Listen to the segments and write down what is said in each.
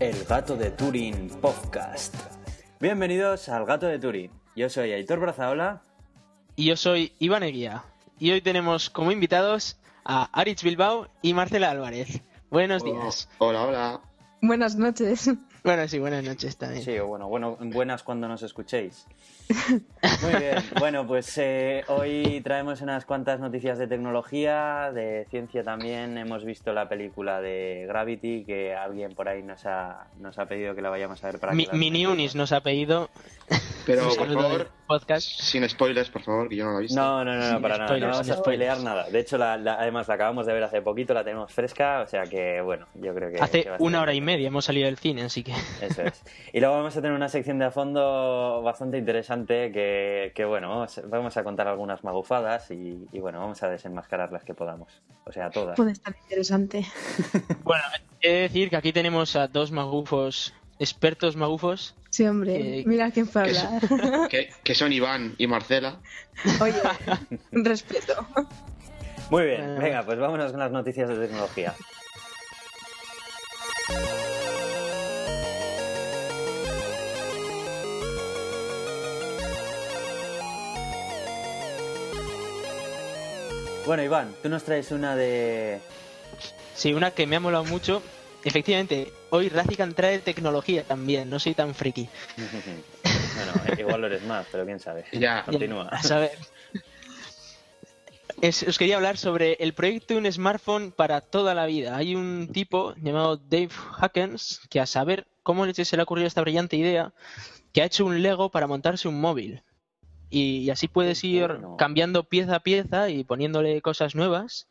El Gato de Turing Podcast. Bienvenidos al Gato de Turing. Yo soy Aitor Brazaola. Y yo soy Iván Eguía. Y hoy tenemos como invitados a Aritz Bilbao y Marcela Álvarez. Buenos días. Hola, hola. Buenas noches. Bueno, sí, buenas noches también. Sí, o bueno, bueno, buenas cuando nos escuchéis. Muy bien, bueno, pues eh, hoy traemos unas cuantas noticias de tecnología, de ciencia también. Hemos visto la película de Gravity, que alguien por ahí nos ha, nos ha pedido que la vayamos a ver para Mi, que Mini Unis nos ha pedido. Pero, por favor, podcast. sin spoilers, por favor, que yo no lo he visto. No, no, no, no, para nada. No vamos a spoilear spoilers. nada. De hecho, la, la- además la acabamos de ver hace poquito, la tenemos fresca, o sea que, bueno, yo creo que... Hace que va a estar una hora y media hemos salido del cine, así que. Eso es. Y luego vamos a tener una sección de a fondo bastante interesante que, que, bueno, vamos, a contar algunas magufadas y, y, bueno, vamos a desenmascarar las que podamos. O sea, todas. Puede estar interesante. Bueno, he de decir que aquí tenemos a dos magufos, expertos magufos. Sí, hombre. Eh, Mira quién fue a es- hablar. Que, que son Iván y Marcela. Oye, respeto. Muy bien, Eh. venga, pues vámonos con las noticias de tecnología. Bueno, Iván, tú nos traes una de... Sí, una que me ha molado mucho. Efectivamente, hoy Razican trae tecnología también, no soy tan friki. bueno, igual lo eres más, pero quién sabe. Ya. Continúa. A saber. Es- os quería hablar sobre el proyecto de un smartphone para toda la vida. Hay un tipo llamado Dave Hackens que a saber cómo se le ha ocurrido esta brillante idea, que ha hecho un Lego para montarse un móvil. Y, y así puedes ir cambiando pieza a pieza y poniéndole cosas nuevas.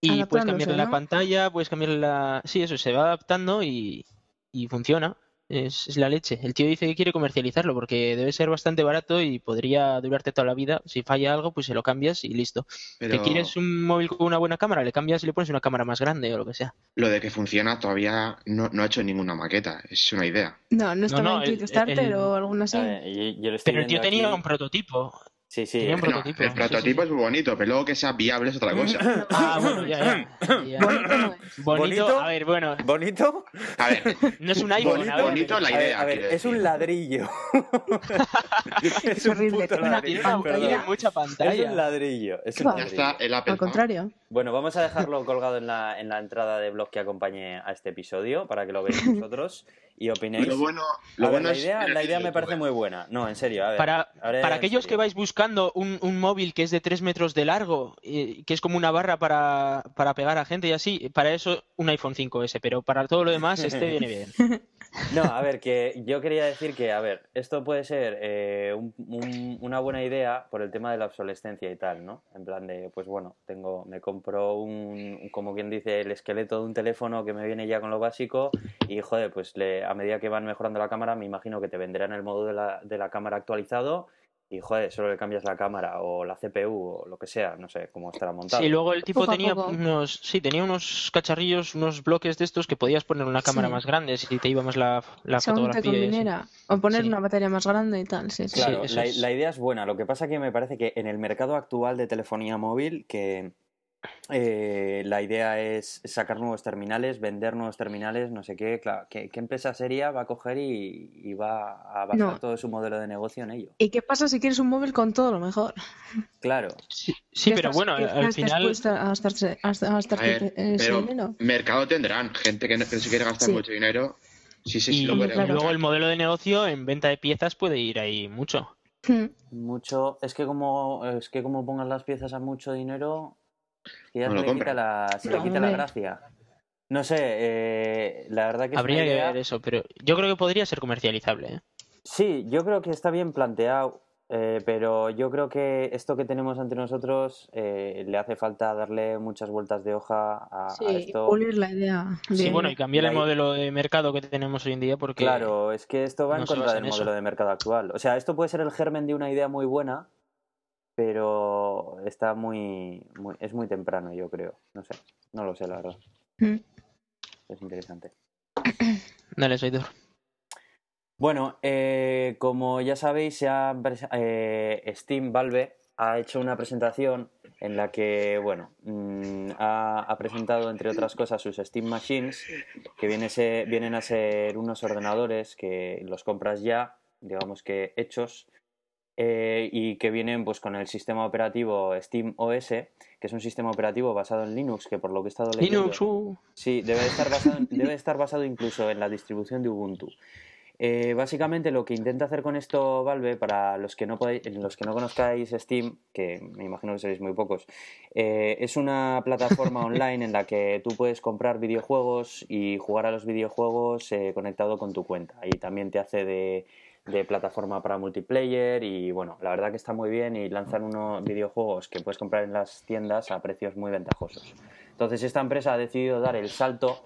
Y puedes cambiarle la pantalla, puedes cambiarle la... Sí, eso, se va adaptando y, y funciona. Es, es la leche. El tío dice que quiere comercializarlo porque debe ser bastante barato y podría durarte toda la vida. Si falla algo, pues se lo cambias y listo. Pero ¿Que quieres un móvil con una buena cámara? Le cambias y le pones una cámara más grande o lo que sea. lo de que funciona todavía no, no ha hecho ninguna maqueta. Es una idea. No, no estaba no, en el- Kickstarter el- o alguna así. Ver, yo- yo estoy Pero el tío tenía aquí. un prototipo. Sí, sí. tenía un Bueno, prototipo, el sí, prototipo sí. es muy bonito, pero luego que sea viable es otra cosa. Ah, bueno, ya, ya. ya. Bonito a ver, bueno, ¿Bonito? A ver, no es un iPhone. bonito, a ver, bonito la A ver, idea. a ver, es un ladrillo. es un horrible, puto tiene una ladrillo. Tiene, una- pantalla. tiene mucha Es pantalla. un ladrillo. Es un ¿Qué va? Ya ladrillo. está el Apple. Al contrario. Bueno, vamos a dejarlo colgado en la, en la entrada de blog que acompañe a este episodio para que lo veáis vosotros y opinéis. Lo bueno, lo ver, bueno la es. idea, la idea me parece bueno. muy buena. No, en serio, a ver. Para, ahora para aquellos que vais buscando un, un móvil que es de 3 metros de largo, eh, que es como una barra para, para pegar a gente y así, para eso un iPhone 5S, pero para todo lo demás este viene bien. No, a ver, que yo quería decir que, a ver, esto puede ser eh, un- un- una buena idea por el tema de la obsolescencia y tal, ¿no? En plan de, pues bueno, tengo, me compro un, como quien dice, el esqueleto de un teléfono que me viene ya con lo básico y, joder, pues le, a medida que van mejorando la cámara, me imagino que te venderán el modo de la, de la cámara actualizado y, joder, solo le cambias la cámara o la CPU o lo que sea, no sé cómo estará montado. Sí, luego el tipo Poco tenía poco. unos, sí, tenía unos cacharrillos, unos bloques de estos que podías poner una cámara Sí. más grande si te iba más la, la Según fotografía. y así. conviniera. O poner Sí. una batería más grande y tal. Sí. Claro, Sí, eso la, es. la idea es buena. Lo que pasa que me parece que en el mercado actual de telefonía móvil, que eh, la idea es sacar nuevos terminales, vender nuevos terminales, no sé qué. Claro, ¿qué, qué empresa sería va a coger y, y va a basar No. todo su modelo de negocio en ello? ¿Y qué pasa si quieres un móvil con todo lo mejor? Claro, Sí, sí, ¿Qué pero estás- bueno, al final... dispuesto a gastarse, a a A gastarte ver, ese pero dinero? mercado tendrán. Gente que no, que se quiere gastar Sí. mucho dinero. Sí, sí, sí, y lo puede claro. luego el modelo de negocio en venta de piezas puede ir ahí mucho. Hmm. mucho. Es que como es que como pongas las piezas a mucho dinero, que ya No se lo le quita la, se le quita la gracia. No sé, eh, la verdad que Habría que idea- ver eso, pero yo creo que podría ser comercializable. ¿eh? Sí, yo creo que está bien planteado, eh, pero yo creo que esto que tenemos ante nosotros eh, le hace falta darle muchas vueltas de hoja a, a Sí, esto. pulir la idea. Sí, bueno, y cambiar el modelo de mercado que tenemos hoy en día porque... Claro, es que esto va en no contra del en modelo de mercado actual. O sea, esto puede ser el germen de una idea muy buena, pero está muy, muy- es muy temprano, yo creo. No sé, no lo sé, la verdad. Hmm. Es interesante. Dale, soy Dor. Bueno, eh, como ya sabéis, se ha eh, Steam Valve ha hecho una presentación en la que, bueno, mm, ha, ha presentado, entre otras cosas, sus Steam Machines, que viene se- vienen a ser unos ordenadores que los compras ya, digamos que hechos, eh, y que vienen pues con el sistema operativo Steam OS, que es un sistema operativo basado en Linux, que por lo que he estado leyendo... Linux, uh. Sí, debe de estar basado, debe de estar basado incluso en la distribución de Ubuntu. Eh, básicamente lo que intenta hacer con esto Valve, para los que no podéis, los que no conozcáis Steam, que me imagino que seréis muy pocos, eh, es una plataforma online en la que tú puedes comprar videojuegos y jugar a los videojuegos eh, conectado con tu cuenta. Y también te hace de, de plataforma para multiplayer y bueno, la verdad que está muy bien y lanzan unos videojuegos que puedes comprar en las tiendas a precios muy ventajosos. Entonces esta empresa ha decidido dar el salto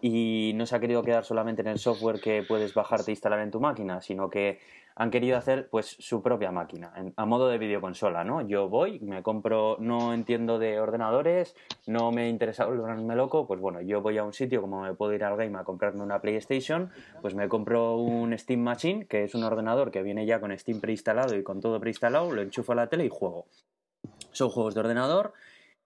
y no se ha querido quedar solamente en el software que puedes bajarte e instalar en tu máquina, sino que han querido hacer pues su propia máquina, a modo de videoconsola, ¿no? Yo voy, me compro, no entiendo de ordenadores, no me interesa volverme loco, pues bueno, yo voy a un sitio como me puedo ir al game a comprarme una PlayStation, pues me compro un Steam Machine, que es un ordenador que viene ya con Steam preinstalado y con todo preinstalado, lo enchufo a la tele y juego. Son juegos de ordenador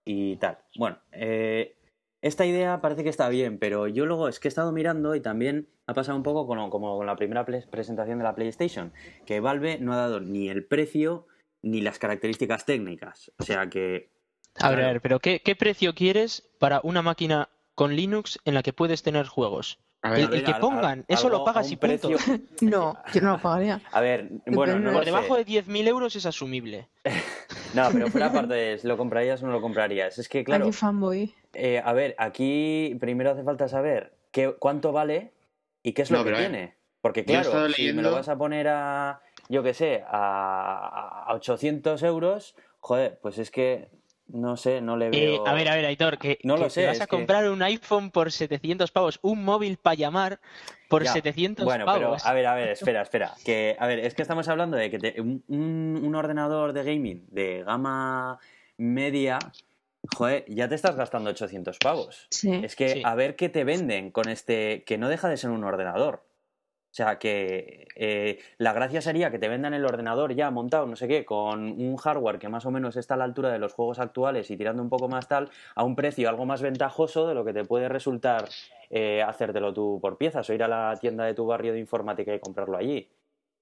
y tal. Bueno, eh, esta idea parece que está bien, pero yo luego es que he estado mirando y también ha pasado un poco con, como con la primera presentación de la PlayStation, que Valve no ha dado ni el precio ni las características técnicas. O sea que... A ver, a ver, pero ¿qué, qué precio quieres para una máquina con Linux en la que puedes tener juegos? A El, ver, el que a- a- pongan, eso algo lo pagas y punto. precio- No, yo no lo pagaría. A ver, bueno, no Por sé. debajo de 10.000 euros es asumible. No, pero fuera parte de ¿lo comprarías o no lo comprarías? Es que, claro, Aquí fanboy. eh, a ver, aquí primero hace falta saber qué, cuánto vale y qué es lo No, que pero ver, tiene. Porque claro, si me lo vas a poner a, yo qué sé, a, a 800 euros, joder, pues es que, no sé, no le Eh, veo... a ver, a ver, Aitor, que, No que lo te sé, vas es a que- comprar un iPhone por 700 pavos, un móvil para llamar por Ya, 700 Bueno, pero pavos. a ver, a ver, espera, espera. Que, a ver, es que estamos hablando de que te- un, un- un ordenador de gaming de gama media, joder, ya te estás gastando 800 pavos. Sí. Es que Sí. a ver qué te venden con este, que no deja de ser un ordenador. O sea, que eh, la gracia sería que te vendan el ordenador ya montado, no sé qué, con un hardware que más o menos está a la altura de los juegos actuales y tirando un poco más tal, a un precio algo más ventajoso de lo que te puede resultar eh, hacértelo tú por piezas o ir a la tienda de tu barrio de informática y comprarlo allí.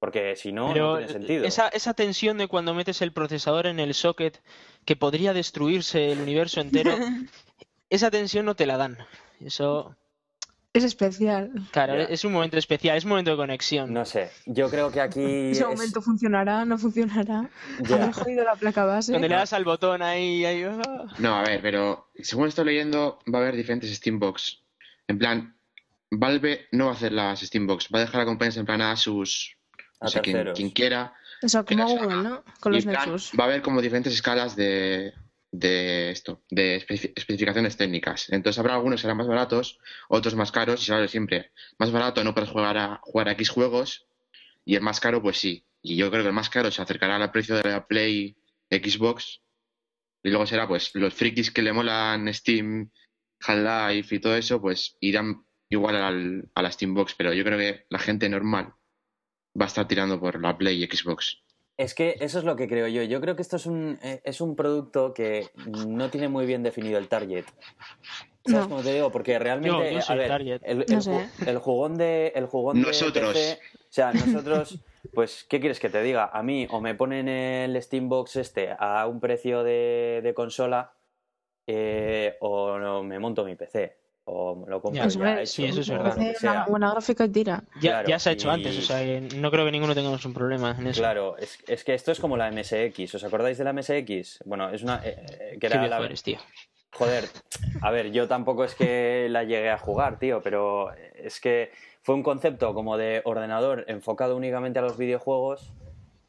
Porque si no, Pero no tiene sentido. esa, esa tensión de cuando metes el procesador en el socket que podría destruirse el universo entero, esa tensión no te la dan. Eso, Es especial. claro, es un momento especial, es un momento de conexión. No sé, yo creo que aquí... Ese es- momento funcionará, no funcionará. ya. Habré jodido la placa base. Donde le das al botón ahí, ahí, ah. No, a ver, pero según estoy leyendo, va a haber diferentes Steambox. En plan, Valve no va a hacer las Steambox, va a dejar la competencia en plan a sus. A No sé, quien, quien quiera. Eso, como Pero- Google, ¿no? Con Y los Nexus. va a haber como diferentes escalas de, de esto, de especi- especificaciones técnicas. Entonces habrá algunos que serán más baratos, otros más caros, y sabes siempre, más barato no puedes jugar a jugar a X juegos, y el más caro, pues sí. Y yo creo que el más caro se acercará al precio de la Play Xbox, y luego será pues los frikis que le molan Steam, Half-Life y todo eso, pues irán igual al, a la Steambox, pero yo creo que la gente normal va a estar tirando por la Play y Xbox. Es que eso es lo que creo yo. Yo creo que esto es un, eh, es un producto que no tiene muy bien definido el target. ¿Sabes No. cómo te digo? Porque realmente, Yo- yo a soy ver, target. el, el No ju- sé. el jugón de, el jugón de Nosotros. PC, o sea, nosotros, pues, ¿qué quieres que te diga? A mí o me ponen el Steambox este a un precio de, de consola eh, o no, me monto mi PC o lo compro Ya, Eso ya es, hecho, sí, eso es verdad. una buena gráfica y tira. Ya, Claro, ya se ha hecho y- antes, o sea, que no creo que ninguno tengamos un problema en eso. Claro, es, es que esto es como la MSX. ¿Os acordáis de la MSX? Bueno, es una. eh, eh, que era la, eres, tío. Joder, a ver, yo tampoco es que la llegué a jugar, tío, pero es que fue un concepto como de ordenador enfocado únicamente a los videojuegos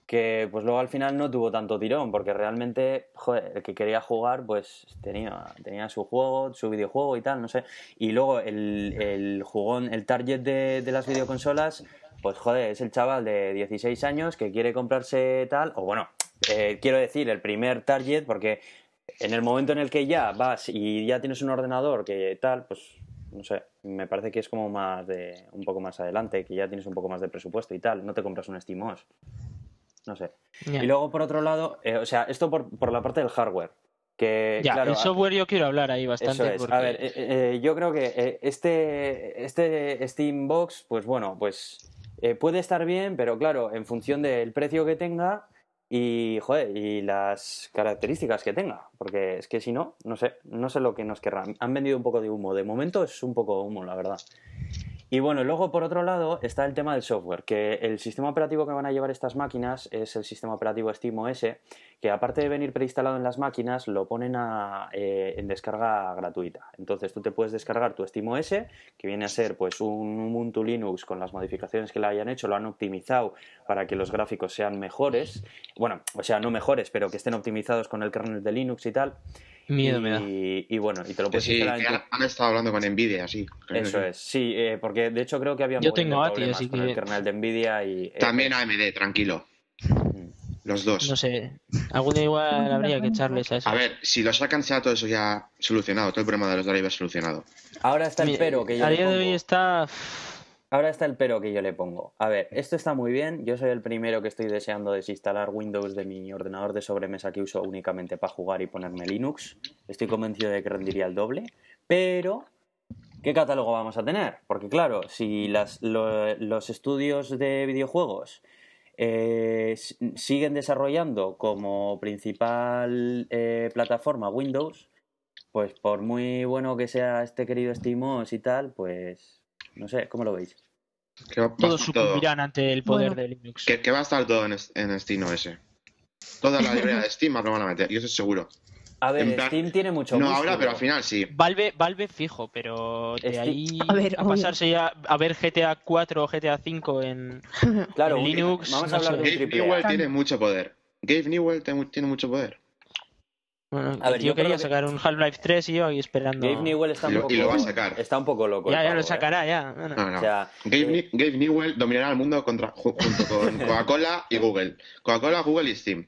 que pues luego al final no tuvo tanto tirón, porque realmente, el que quería jugar pues tenía, tenía su juego, su videojuego y tal, no sé. Y luego el, el jugón, el target de, de las videoconsolas, pues joder, es el chaval de 16 años que quiere comprarse tal, o bueno, eh, quiero decir, el primer target, porque en el momento en el que ya vas y ya tienes un ordenador que tal, pues no sé, me parece que es como más de un poco más adelante, que ya tienes un poco más de presupuesto y tal, no te compras un SteamOS. No sé. Y luego, por otro lado, eh, o sea, esto por, por la parte del hardware. Que, Ya, claro, el software yo quiero hablar ahí Eso bastante. es. porque- A ver, eh, eh, yo creo que eh, este, este Steam Box, pues bueno, pues eh, puede estar bien, pero claro, en función del precio que tenga y, joder, y las características que tenga. Porque es que si no, no sé, no sé lo que nos querrán. Han vendido un poco de humo. De momento es un poco humo, la verdad. Y bueno, luego por otro lado está el tema del software, que el sistema operativo que van a llevar estas máquinas es el sistema operativo SteamOS, que aparte de venir preinstalado en las máquinas, lo ponen a, eh, en descarga gratuita. Entonces tú te puedes descargar tu SteamOS, que viene a ser pues un Ubuntu Linux con las modificaciones que le hayan hecho, lo han optimizado para que los gráficos sean mejores, bueno, o sea, no mejores, pero que estén optimizados con el kernel de Linux y tal. Miedo y, me da. y bueno, y te lo puedes Sí, instalar en tu- han, han estado hablando con Nvidia, sí. eso es, sí, eh, porque de hecho creo que había Yo tengo ATI, así con que- el kernel de Nvidia y eh, También AMD, tranquilo. Los dos. No sé, algún día igual habría que echarles a eso. A ver, si lo sacan, sea todo eso ya solucionado, todo el problema de los drivers solucionado. Ahora está el pero que yo a le día de hoy pongo. está. Ahora está el pero que yo le pongo. A ver, esto está muy bien. Yo soy el primero que estoy deseando desinstalar Windows de mi ordenador de sobremesa que uso únicamente para jugar y ponerme Linux. Estoy convencido de que rendiría el doble. Pero, ¿qué catálogo vamos a tener? Porque claro, si las- lo- los estudios de videojuegos eh, siguen desarrollando como principal eh, plataforma Windows, pues por muy bueno que sea este querido SteamOS y tal, pues no sé, ¿cómo lo veis? Todos todo- sucumbirán ante el poder Bueno. de Linux. que, que va a estar todo en, en Steam OS. Toda la librería de Steam lo van a meter, yo estoy seguro. A ver, En plan, Steam tiene mucho No músculo. ahora, pero al final sí. Valve, Valve fijo, pero de Esti- ahí A ver, a pasarse ya a ver GTA 4 o GTA 5 en, Claro, en Linux, vamos no a hablar sé. de un Gabe Newell tiene mucho poder. Gabe Newell tiene mucho poder. Bueno, A ver, yo quería que- sacar un Half-Life 3 y yo aquí esperando. Gabe Newell está Y un lo- poco, y lo va a sacar. Está un poco loco. Ya, ya lo ¿eh? sacará, ya. Bueno. No, no. O sea, Gabe, eh, Gabe Newell dominará el mundo contra, junto con Coca-Cola y Google. Coca-Cola, Google y Steam.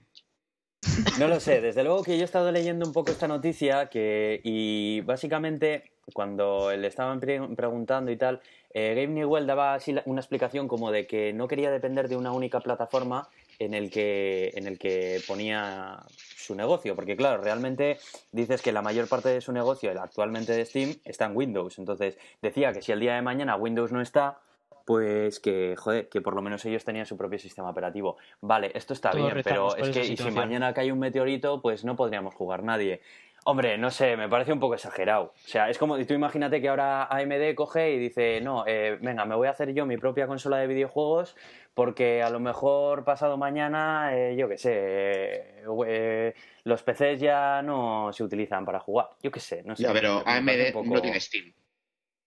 No lo sé, desde luego que yo he estado leyendo un poco esta noticia que y básicamente cuando le estaban pre- preguntando y tal, eh, Gabe Newell daba así una explicación como de que no quería depender de una única plataforma en el que en el que ponía su negocio, porque claro, realmente dices que la mayor parte de su negocio, el actualmente de Steam, está en Windows, entonces decía que si el día de mañana Windows no está, pues que, joder, que por lo menos ellos tenían su propio sistema operativo. Vale, esto está Todos bien, pero es que y si mañana cae un meteorito, pues no podríamos jugar nadie. Hombre, no sé, me parece un poco exagerado. O sea, es como, tú imagínate que ahora AMD coge y dice, no, eh, venga, me voy a hacer yo mi propia consola de videojuegos porque a lo mejor pasado mañana, eh, yo qué sé, eh, eh, los PCs ya no se utilizan para jugar. Yo qué sé, no sé. Ya, pero AMD poco- no tiene Steam.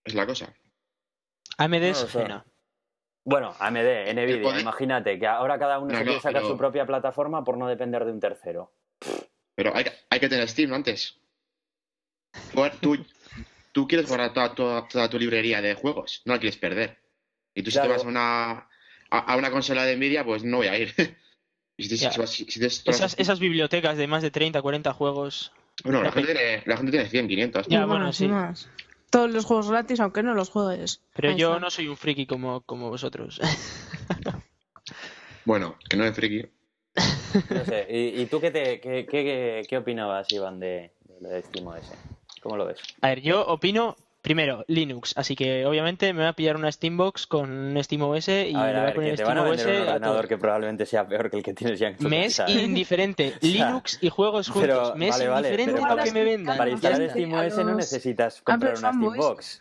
Es la cosa. AMD No es lo sé. ajena. Bueno, AMD, Nvidia, poder- imagínate que ahora cada uno No, se no, quiere sacar pero- su propia plataforma por no depender de un tercero. Pero hay, que- hay que tener Steam antes. Tú, tú, quieres guardar toda, toda- toda tu librería de juegos, no la quieres perder. Y tú si Claro. te vas a una, a, a una consola de Nvidia, pues no voy a ir. Si te- si si- si te- Esas, esas bibliotecas de más de 30, 40 juegos. Bueno, la gente, tiene, la gente tiene 100, 500. Ya, bueno, más, sí. Todos los juegos gratis, aunque no los juegues. Pero Ahí yo está. no soy un friki como, como vosotros. Bueno, que no es friki. No sé, ¿y, y tú qué, te, qué, qué, qué opinabas, Iván, de, de lo de SteamOS? ¿Cómo lo ves? A ver, yo opino, primero, Linux. Así que obviamente me voy a pillar una Steambox con un SteamOS y A ver, le a voy a poner que te van a vender un ordenador que probablemente sea peor que el que tienes ya en tu Me es ¿eh? indiferente. Linux y juegos juntos. pero, me es vale, vale, indiferente pero lo que me vendan. Para Ya instalar. SteamOS no necesitas comprar una. Steambox.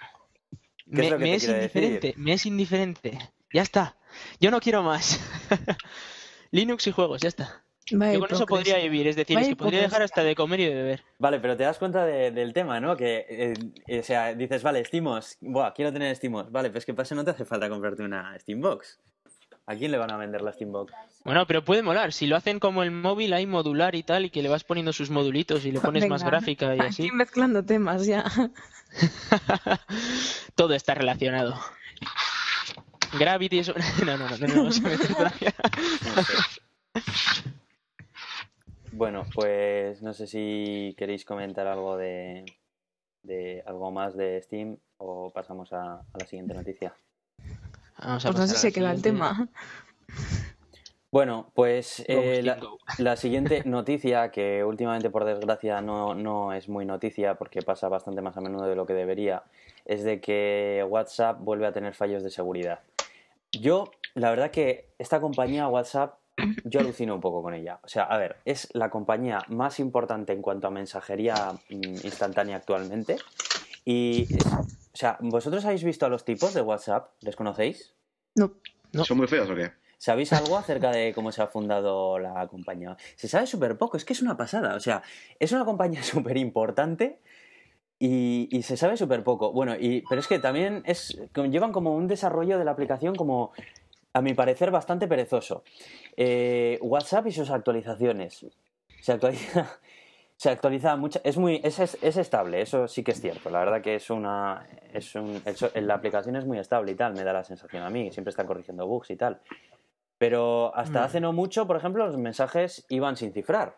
¿Qué es Me, lo que me te es decir? indiferente, me es indiferente. Ya está. Yo no quiero más. Linux y juegos, ya está. Vaya Yo con eso podría vivir, es decir, es que podría hipocresía. dejar hasta de comer y de beber. Vale, pero te das cuenta de- del tema, ¿no? Que, eh, eh, o sea, dices, vale, Steamos, buah, quiero tener Steamos. Vale, pues que pasa, no te hace falta comprarte una Steambox. ¿A quién le van a vender la Steambox? Bueno, pero puede molar. Si lo hacen como el móvil, hay modular y tal, y que le vas poniendo sus modulitos y le pones más gráfica y así. Aquí mezclando temas ya. Todo está relacionado. Gravity es... No, no, no, no, nos vamos a meter todavía. No sé. Bueno, pues no sé si queréis comentar algo de, de algo más de Steam o pasamos a, a la siguiente noticia. Vamos a Pues no sé si queda el tema. Bueno, pues eh, la, la siguiente noticia, que últimamente por desgracia no, no es muy noticia porque pasa bastante más a menudo de lo que debería, es de que WhatsApp vuelve a tener fallos de seguridad. Yo, la verdad que esta compañía WhatsApp, yo alucino un poco con ella. O sea, a ver, es la compañía más importante en cuanto a mensajería mm, instantánea actualmente. Y, o sea, ¿vosotros habéis visto a los tipos de WhatsApp? ¿Les conocéis? No. No. ¿Son muy feos o qué? ¿Sabéis algo acerca de cómo se ha fundado la compañía? Se sabe súper poco, es que es una pasada. O sea, es una compañía súper importante y, y se sabe súper poco. Bueno, y, pero es que también es, llevan como un desarrollo de la aplicación como, a mi parecer, bastante perezoso. Eh, WhatsApp y sus actualizaciones. Se actualiza, se actualiza mucho. Es muy, es, es, es estable, eso sí que es cierto. La verdad que es una, es un, la aplicación es muy estable y tal, me da la sensación a mí. Siempre están corrigiendo bugs y tal. Pero hasta Mm. hace no mucho, por ejemplo, los mensajes iban sin cifrar.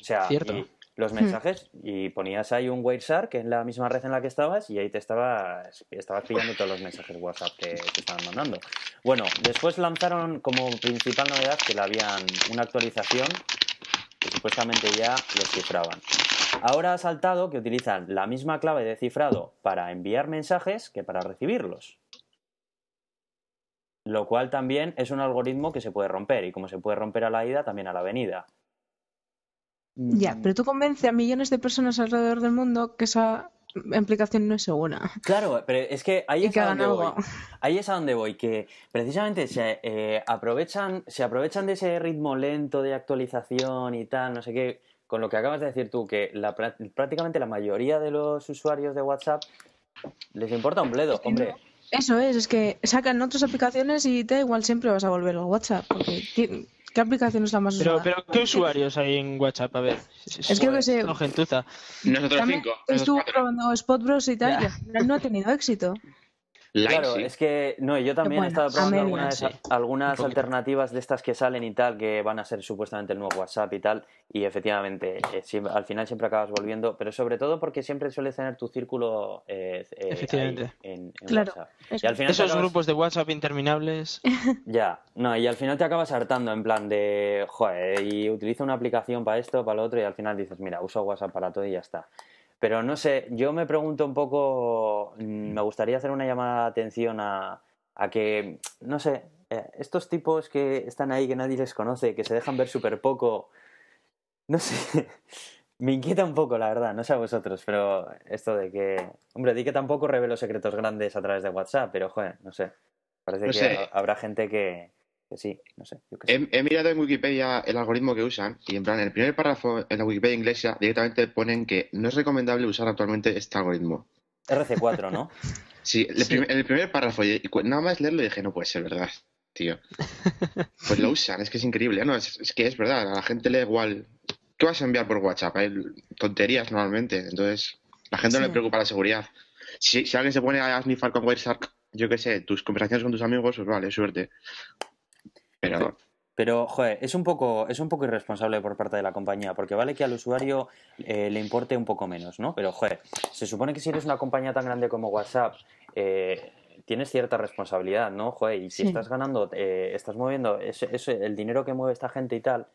O sea, Cierto. y los mensajes y ponías ahí un WhatsApp que es la misma red en la que estabas y ahí te estabas, estabas pillando todos los mensajes WhatsApp que te estaban mandando. Bueno, después lanzaron como principal novedad que le habían una actualización que supuestamente ya los cifraban. Ahora ha saltado que utilizan la misma clave de cifrado para enviar mensajes que para recibirlos. Lo cual también es un algoritmo que se puede romper y como se puede romper a la ida, también a la venida. Ya, pero tú convence a millones de personas alrededor del mundo que esa aplicación no es segura. Claro, pero es que ahí es a donde voy. Ahí es a donde voy, que precisamente se eh, aprovechan, se aprovechan de ese ritmo lento de actualización y tal, no sé qué, con lo que acabas de decir tú, que la, prá- prácticamente la mayoría de los usuarios de WhatsApp les importa un bledo, hombre. Eso es, es que sacan otras aplicaciones y da igual siempre vas a volver al WhatsApp. Porque ¿qué, aplicación es la más Pero, usada? pero, ¿qué usuarios hay en WhatsApp? A ver. Es que yo que sé. No, gentuza. Nosotros También cinco. estuvo probando Spot Bros y tal, Ya. y no ha tenido éxito. Line, Claro, sí. es que no, yo también he estado probando algunas, sí. algunas alternativas de estas que salen y tal, que van a ser supuestamente el nuevo WhatsApp y tal, y efectivamente, eh, siempre- al final siempre acabas volviendo, pero sobre todo porque siempre sueles tener tu círculo eh, eh, ahí Efectivamente. en, en Claro. WhatsApp. Y al final Esos acabas- grupos de WhatsApp interminables. Ya, no, y al final te acabas hartando en plan de, joder, y utilizo una aplicación para esto, para lo otro, y al final dices, mira, uso WhatsApp para todo y ya está. Pero no sé, yo me pregunto un poco, mm, me gustaría hacer una llamada de atención a, a que, no sé, eh, estos tipos que están ahí, que nadie les conoce, que se dejan ver súper poco, no sé, me inquieta un poco, la verdad, no sé a vosotros, pero esto de que, hombre, di que tampoco revelo secretos grandes a través de WhatsApp, pero joder, no sé, parece No que sé. habrá gente que sí, no sé, yo qué sé. He, he mirado en Wikipedia el algoritmo que usan y en plan, en el primer párrafo en la Wikipedia inglesa directamente ponen que no es recomendable usar actualmente este algoritmo. RC4, ¿no? Sí, el Sí. prim- en el primer párrafo, y nada más leerlo dije, no puede ser verdad, tío. Pues lo usan, es que es increíble. No, es, es que es verdad, a la gente le da igual. ¿Qué vas a enviar por WhatsApp? Hay tonterías normalmente, entonces la gente no le preocupa la seguridad. Si, si alguien se pone a snifar con WhatsApp, yo qué sé, tus conversaciones con tus amigos, pues vale, suerte. Pero Pero, joder, es un poco, es un poco irresponsable por parte de la compañía, porque vale que al usuario eh, le importe un poco menos, ¿no? Pero, joder, se supone que si eres una compañía tan grande como WhatsApp, eh, tienes cierta responsabilidad, ¿no? Joder, y si Sí. estás ganando, eh, estás moviendo ese, ese- el dinero que mueve esta gente y tal,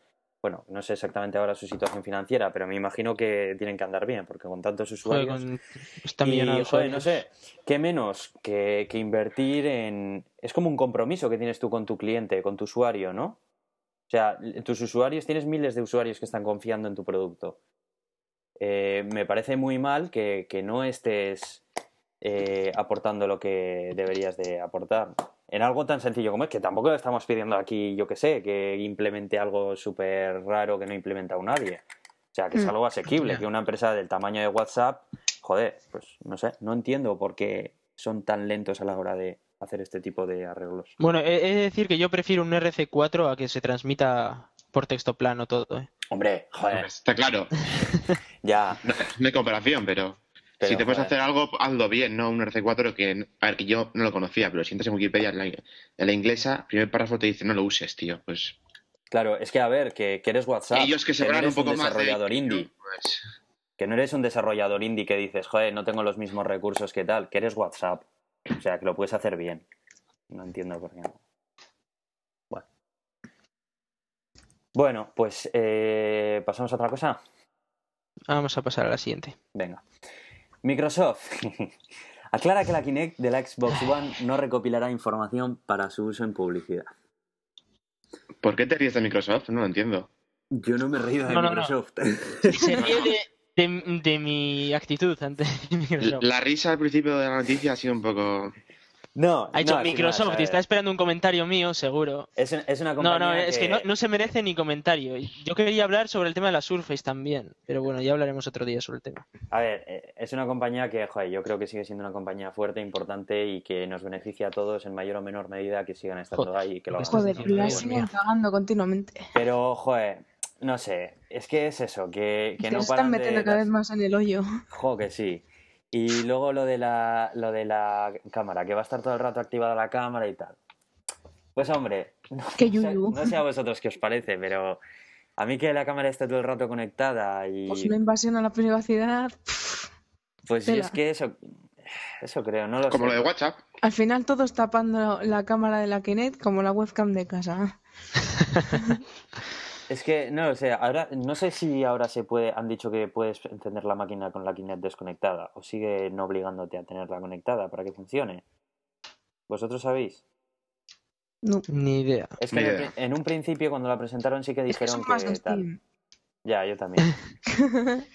bueno, no sé exactamente ahora su situación financiera, pero me imagino que tienen que andar bien, porque con tantos Joder, usuarios... con esta Y, joder, no sé, qué menos que, que invertir en... Es como un compromiso que tienes tú con tu cliente, con tu usuario, ¿no? O sea, tus usuarios, tienes miles de usuarios que están confiando en tu producto. Eh, me parece muy mal que, que no estés eh, aportando lo que deberías de aportar. En algo tan sencillo como es que tampoco le estamos pidiendo aquí, yo que sé, que implemente algo súper raro que no implementa aún nadie. O sea, que es Mm. algo asequible, que una empresa del tamaño de WhatsApp, joder, pues no sé, no entiendo por qué son tan lentos a la hora de hacer este tipo de arreglos. Bueno, he he de decir que yo prefiero un RC4 a que se transmita por texto plano todo. ¿eh? Hombre, joder, está claro, ya, no, no hay comparación, pero, Pero, si te puedes hacer algo, hazlo bien, no un RC4 que, a ver, que yo no lo conocía, pero si entras en Wikipedia, en la, en la inglesa, primer párrafo te dice no lo uses, tío. Pues claro, es que a ver, que, que eres WhatsApp, ellos que se no verán un eres poco más de desarrollador indie, pues, que no eres un desarrollador indie que dices, joder, no tengo los mismos recursos que tal, que eres WhatsApp, o sea, que lo puedes hacer bien. No entiendo por qué no. Bueno. Bueno, pues eh, pasamos a otra cosa. Vamos a pasar a la siguiente. Venga. Microsoft aclara que la Kinect de la Xbox One no recopilará información para su uso en publicidad. ¿Por qué te ríes de Microsoft? No lo entiendo. Yo no me he reído de No, no, no. Microsoft. Se ríe de, de- de mi actitud ante Microsoft. La risa al principio de la noticia ha sido un poco... No, Ha dicho no, Microsoft ver. está esperando un comentario mío, seguro. Es, un- es una No, compañía no, es que no, no se merece ni comentario. Yo quería hablar sobre el tema de la Surface también, pero bueno, ya hablaremos otro día sobre el tema. A ver, eh, es una compañía que, joder, yo creo que sigue siendo una compañía fuerte, importante y que nos beneficia a todos en mayor o menor medida que sigan estando Joder, ahí y que lo hagan. Joder, la siguen cagando continuamente. Pero, joder, no sé, es que es eso, que, que Se no están paran de metiendo cada vez más en el hoyo. Jo, que sí. Y luego lo de la lo de la cámara, que va a estar todo el rato activada la cámara y tal. Pues hombre, no, Qué sé, yuyu. no sé a vosotros qué os parece, pero a mí que la cámara esté todo el rato conectada y Pues una invasión a la privacidad. pues es que eso eso creo, no lo Como sé. lo de WhatsApp. Al final todos tapando la cámara de la Kinect como la webcam de casa. Es que no lo sé, ahora no sé si ahora se puede, han dicho que puedes encender la máquina con la Kinect desconectada o siguen obligándote a tenerla conectada para que funcione. ¿Vosotros sabéis? No. Ni idea. Es que en, un principio cuando la presentaron sí que Es que dijeron son más de tal. Steam. Ya, yo también.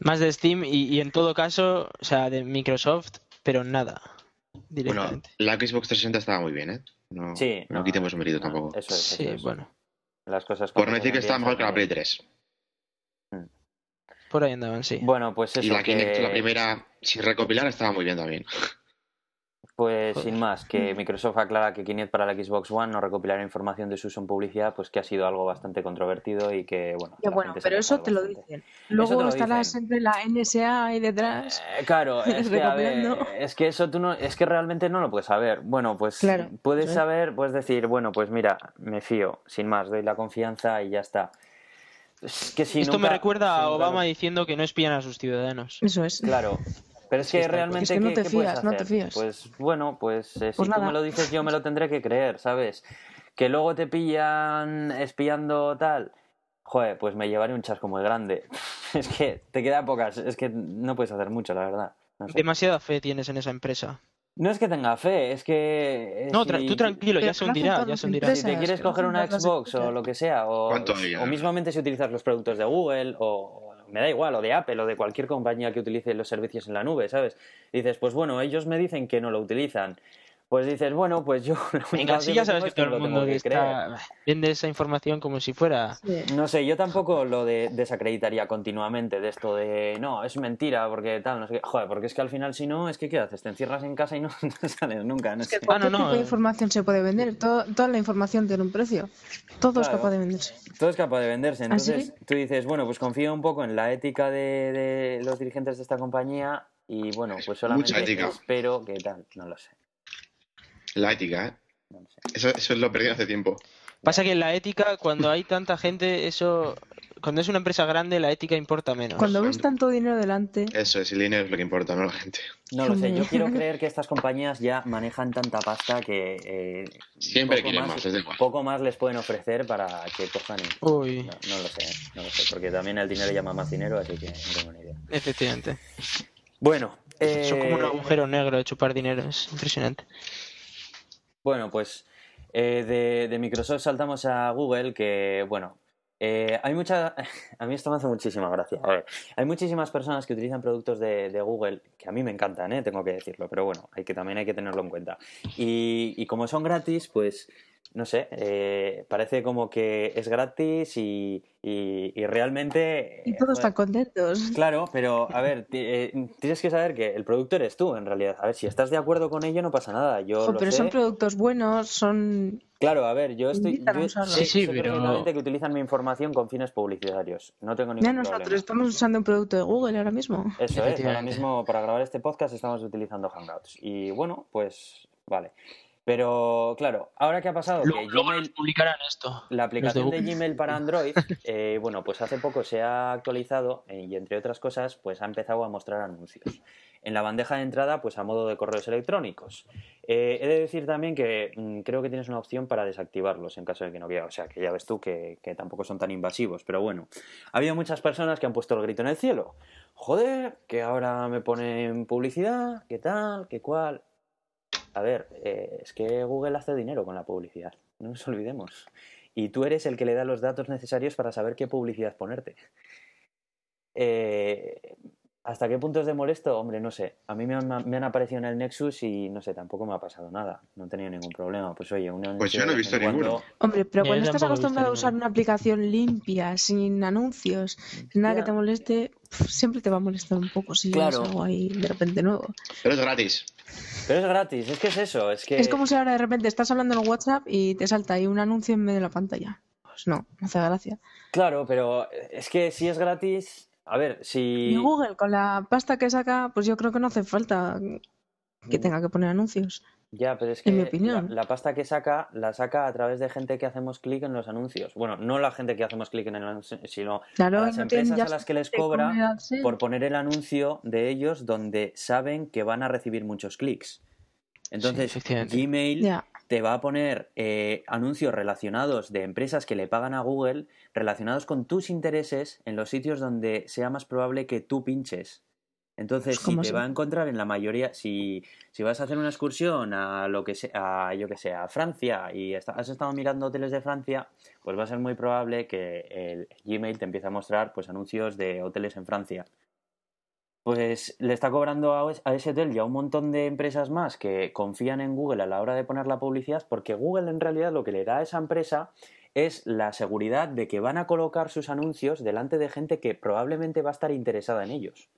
Más de Steam y, y en todo caso, o sea, de Microsoft, pero nada. Bueno, Directamente. la Xbox 360 estaba muy bien, ¿eh? No, Sí, no, no, quitemos mérito no, tampoco. Eso es, eso sí, es. bueno, Las cosas Por no decir que estaba hacen mejor que la. Play 3. por ahí andaban, sí. Bueno, pues eso y la que- Kinect, la primera, sin recopilar, estaba muy bien también. Pues Joder. sin más, que Microsoft aclara que Kinect para la Xbox One no recopilará información de su uso en publicidad, pues que ha sido algo bastante controvertido y que, bueno. Ya bueno, pero eso te lo dicen. Luego estará siempre la NSA ahí detrás. Eh, claro, es que, a ver, es que eso tú no, es que realmente no lo puedes saber. Bueno, pues Claro, puedes saber, puedes decir, bueno, pues mira, me fío, sin más, doy la confianza y ya está. Es que si Esto me recuerda a Obama diciendo que no espían a sus ciudadanos. Eso es. Claro, pero es que realmente Es que no ¿qué, te fías, no te hacer? fías. Pues bueno, pues eh, Pues si tú nada. me lo dices yo me lo tendré que creer, ¿sabes? Que luego te pillan espiando tal. Joder, pues me llevaré un chasco muy grande. Es que te queda pocas, es que no puedes hacer mucho, la verdad. No, sé. Demasiada fe tienes en esa empresa. No es que tenga fe, es que... eh, No, si- tú tranquilo, ya se hundirá, ya se hundirá. Si te quieres coger una Xbox o lo que sea, o, o mismamente si utilizas los productos de Google, o me da igual, o de Apple, o de cualquier compañía que utilice los servicios en la nube, ¿sabes? Dices, pues bueno, ellos me dicen que no lo utilizan. Pues dices, bueno, pues yo... la única Venga, sí, ya opción sabes que todo el mundo que está vende esa información como si fuera. Sí. No sé, yo tampoco lo de desacreditaría continuamente de esto de no, es mentira, porque tal, no sé qué. Joder, porque es que al final si no, es que ¿qué haces? Te encierras en casa y no, no sales nunca, no Es que sé. cualquier no, tipo eh. de información se puede vender. Todo- toda la información tiene un precio. Todo es capaz de venderse. Todo es capaz de venderse. ¿Ah? Entonces tú dices, bueno, pues confío un poco en la ética de, de los dirigentes de esta compañía y bueno, pues solamente Mucha ética. espero que tal, no lo sé. La ética, ¿eh? No sé. Eso, eso es lo perdido hace tiempo. Pasa que en la ética, cuando hay tanta gente, eso. Cuando es una empresa grande, la ética importa menos. Cuando ves tanto dinero delante, Eso es, el dinero es lo que importa, no la gente. No lo sé, yo quiero creer que estas compañías ya manejan tanta pasta que eh, Siempre poco quieren más, les da igual. poco más les pueden ofrecer para que cojan. Uy, No, no lo sé, no lo sé, porque también el dinero llama más dinero, así que no tengo ni idea. efectivamente. Bueno, eh, Son como un agujero negro de chupar dinero, es impresionante. Bueno, pues eh, de, Microsoft saltamos a Google, que bueno, eh, hay mucha... A mí esto me hace muchísima gracia. A ver, hay muchísimas personas que utilizan productos de, de Google, que a mí me encantan, ¿eh? tengo que decirlo, pero bueno, hay que, también hay que tenerlo en cuenta. Y, y como son gratis, pues, no sé, eh, parece como que es gratis y, y, y realmente... y todos están contentos. Claro, pero a ver, ti- eh, tienes que saber que el producto eres tú, en realidad. A ver, si estás de acuerdo con ello, no pasa nada. Yo lo pero sé. son productos buenos, son... Claro, a ver, yo estoy. Yo Sí, sí, pero- que utilizan mi información con fines publicitarios. No tengo ningún Ya nosotros problema. estamos usando un producto de Google ahora mismo. Eso es, ahora mismo para grabar este podcast estamos utilizando Hangouts. Y bueno, pues vale. Pero claro, ahora que ha pasado Luego, que Gmail, publicarán esto. la aplicación de. Gmail para Android, eh, bueno, pues hace poco se ha actualizado eh, y entre otras cosas, pues ha empezado a mostrar anuncios. En la bandeja de entrada, pues a modo de correos electrónicos. Eh, he de decir también que mm, creo que tienes una opción para desactivarlos en caso de que no quiera. O sea, que ya ves tú que, que tampoco son tan invasivos. Pero bueno, ha habido muchas personas que han puesto el grito en el cielo. Joder, que ahora me ponen publicidad, qué tal, qué cual. A ver, eh, es que Google hace dinero con la publicidad, no nos olvidemos. Y tú eres el que le da los datos necesarios para saber qué publicidad ponerte. Eh, ¿Hasta qué punto es de molesto? Hombre, no sé. A mí me han, me han aparecido en el Nexus y no sé, tampoco me ha pasado nada. No he tenido ningún problema. Pues oye, un Pues yo no he visto ninguno. cuando- Hombre, pero cuando estás acostumbrado a usar una aplicación limpia, sin anuncios, sin nada que te moleste, siempre te va a molestar un poco si Claro. algo ahí de repente nuevo. Pero es gratis. Pero es gratis, es que es eso. Es que Es como si ahora de repente estás hablando en WhatsApp y te salta ahí un anuncio en medio de la pantalla. Pues no, no hace gracia. Claro, pero es que si es gratis. A ver, si. Y Google, con la pasta que saca, pues yo creo que no hace falta que tenga que poner anuncios. Ya, pero es que En mi opinión. La, la pasta que saca, la saca a través de gente que hacemos clic en los anuncios. Bueno, no la gente que hacemos clic en el anuncio, sino Claro, a las no empresas a las que les cobra sí. por poner el anuncio de ellos donde saben que van a recibir muchos clics. Entonces, efectivamente. Gmail. Te va a poner eh, anuncios relacionados de empresas que le pagan a Google, relacionados con tus intereses en los sitios donde sea más probable que tú pinches. Entonces, Pues si te va a encontrar en la mayoría, si, si vas a hacer una excursión a lo que sea, a, yo que sé, a Francia y está- has estado mirando hoteles de Francia, pues va a ser muy probable que el Gmail te empiece a mostrar pues anuncios de hoteles en Francia. Pues le está cobrando a, ese hotel y a un montón de empresas más que confían en Google a la hora de poner la publicidad, porque Google en realidad lo que le da a esa empresa es la seguridad de que van a colocar sus anuncios delante de gente que probablemente va a estar interesada en ellos.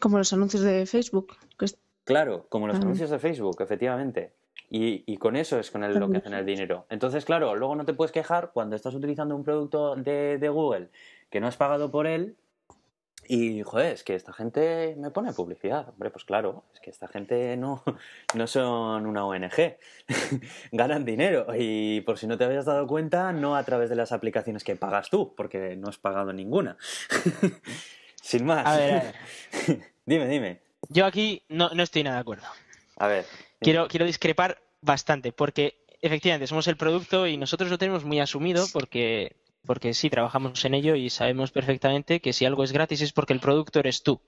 Como los anuncios de Facebook. que es- Claro, como los Ah. anuncios de Facebook, efectivamente. Y, y con eso es con el, lo que hacen el dinero. Entonces, claro, luego no te puedes quejar cuando estás utilizando un producto de, de Google que no has pagado por él y, joder, es que esta gente me pone publicidad. Hombre, pues claro, es que esta gente no, no son una ONG. Ganan dinero y por si no te habías dado cuenta, no a través de las aplicaciones que pagas tú, porque no has pagado ninguna. Sin más. A ver, a ver. dime, dime. Yo aquí no, no estoy nada de acuerdo. A ver. Quiero, quiero discrepar bastante, porque efectivamente somos el producto y nosotros lo tenemos muy asumido porque, porque sí, trabajamos en ello y sabemos perfectamente que si algo es gratis es porque el producto eres tú.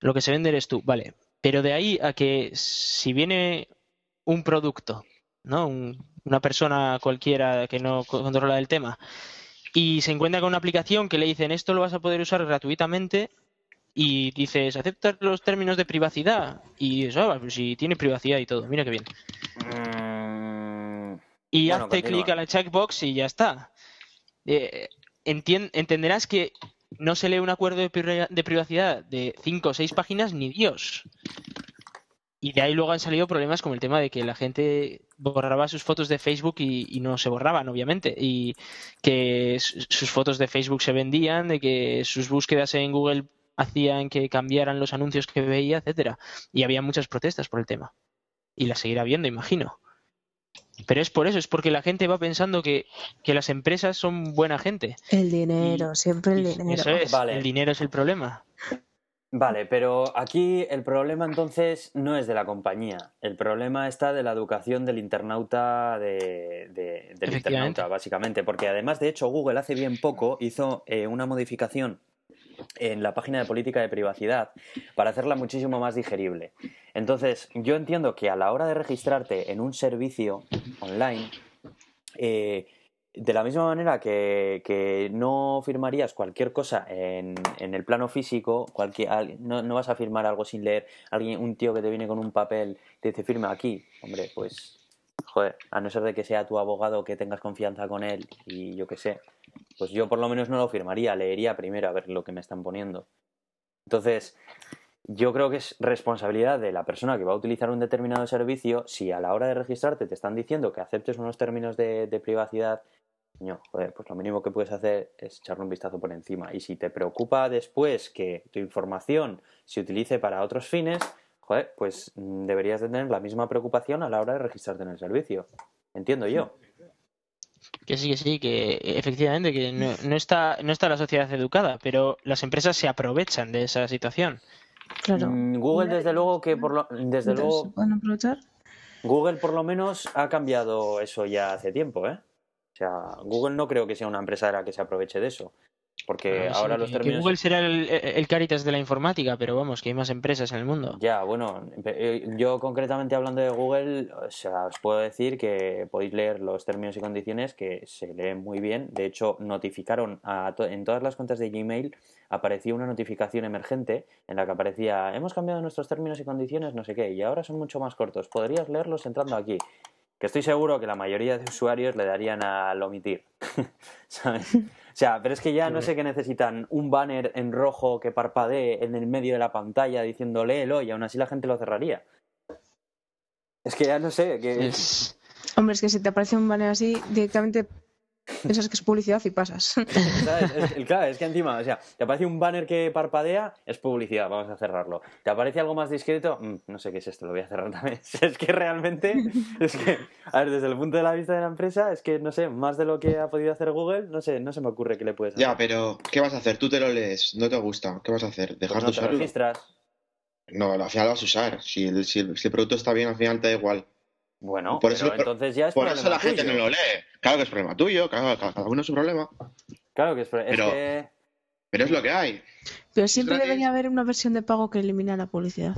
Lo que se vende eres tú, vale. Pero de ahí a que si viene un producto, ¿no? Un- una persona cualquiera que no co- controla el tema y se encuentra con una aplicación que le dicen esto lo vas a poder usar gratuitamente y dices, ¿aceptas los términos de privacidad? Y eso, ah, pues si tiene privacidad y todo, mira qué bien. Mm, Y Bueno, hazte clic a la checkbox y ya está. Eh, entenderás que no se lee un acuerdo de, pri- de privacidad de cinco o seis páginas ni Dios. Y de ahí luego han salido problemas como el tema de que la gente borraba sus fotos de Facebook y, y no se borraban, obviamente. Y que sus fotos de Facebook se vendían, de que sus búsquedas en Google hacían que cambiaran los anuncios que veía, etcétera. Y había muchas protestas por el tema. Y las seguirá habiendo, imagino. Pero es por eso, es porque la gente va pensando que, que las empresas son buena gente. El dinero, siempre el dinero. Eso es, Vale. el dinero es el problema. Vale, pero aquí el problema entonces no es de la compañía. El problema está de la educación del internauta, de, de- del internauta, básicamente. Porque además, de hecho, Google hace bien poco hizo eh, una modificación en la página de política de privacidad para hacerla muchísimo más digerible. Entonces, yo entiendo que a la hora de registrarte en un servicio online, eh, de la misma manera que, que no firmarías cualquier cosa en, en el plano físico, cualquier, al- no, no vas a firmar algo sin leer, alguien, un tío que te viene con un papel te dice firma aquí, hombre, pues a no ser de que sea tu abogado que tengas confianza con él y yo qué sé, pues yo por lo menos no lo firmaría, leería primero a ver lo que me están poniendo. Entonces, yo creo que es responsabilidad de la persona que va a utilizar un determinado servicio si a la hora de registrarte te están diciendo que aceptes unos términos de, de privacidad, coño, joder, pues lo mínimo que puedes hacer es echarle un vistazo por encima. Y si te preocupa después que tu información se utilice para otros fines, joder, pues mm, deberías de tener la misma preocupación a la hora de registrarte en el servicio. Entiendo yo. Que sí, que sí, que efectivamente que no, no está, no está la sociedad educada, pero las empresas se aprovechan de esa situación. Claro. Mm, Google, desde luego, que por lo, desde Entonces, luego, ¿se pueden aprovechar? Google por lo menos ha cambiado eso ya hace tiempo, ¿eh? O sea, Google no creo que sea una empresa de la que se aproveche de eso. Porque Ah, ahora los que términos... Google será el, el Caritas de la informática, pero vamos, que hay más empresas en el mundo. Ya, bueno, eh, yo concretamente hablando de Google, o sea, os puedo decir que podéis leer los términos y condiciones que se leen muy bien. De hecho, notificaron a to- en todas las cuentas de Gmail aparecía una notificación emergente en la que aparecía hemos cambiado nuestros términos y condiciones, no sé qué, y ahora son mucho más cortos. Podrías leerlos entrando aquí. Que estoy seguro que la mayoría de usuarios le darían al omitir. ¿Sabes? O sea, pero es que ya no sé qué necesitan. Un banner en rojo que parpadee en el medio de la pantalla diciendo léelo y aún así la gente lo cerraría. Es que ya no sé, que Hombre, es que si te aparece un banner así, directamente piensas que es publicidad y pasas. ¿sabes? Es- es- claro, es que encima, o sea, te aparece un banner que parpadea, es publicidad, vamos a cerrarlo. Te aparece algo más discreto, mm, no sé qué es esto, lo voy a cerrar también. Es que realmente, es que, a ver, desde el punto de la vista de la empresa, es que no sé, más de lo que ha podido hacer Google, no sé, no se me ocurre que le puedes hacer. Ya, pero ¿qué vas a hacer? Tú te lo lees, no te gusta. ¿Qué vas a hacer? Pues ¿Dejar no de te usarlo? registras. No, al final lo vas a usar. Si el, si el- si el producto está bien, al final te da igual. Bueno, Por pero eso- entonces ya es Por eso problema la gente no lo lee. Claro que es problema tuyo, claro, cada cada uno su problema. Claro que es, pro- es Pero- que... Pero es lo que hay. Pero siempre debería haber una versión de pago que elimina la publicidad.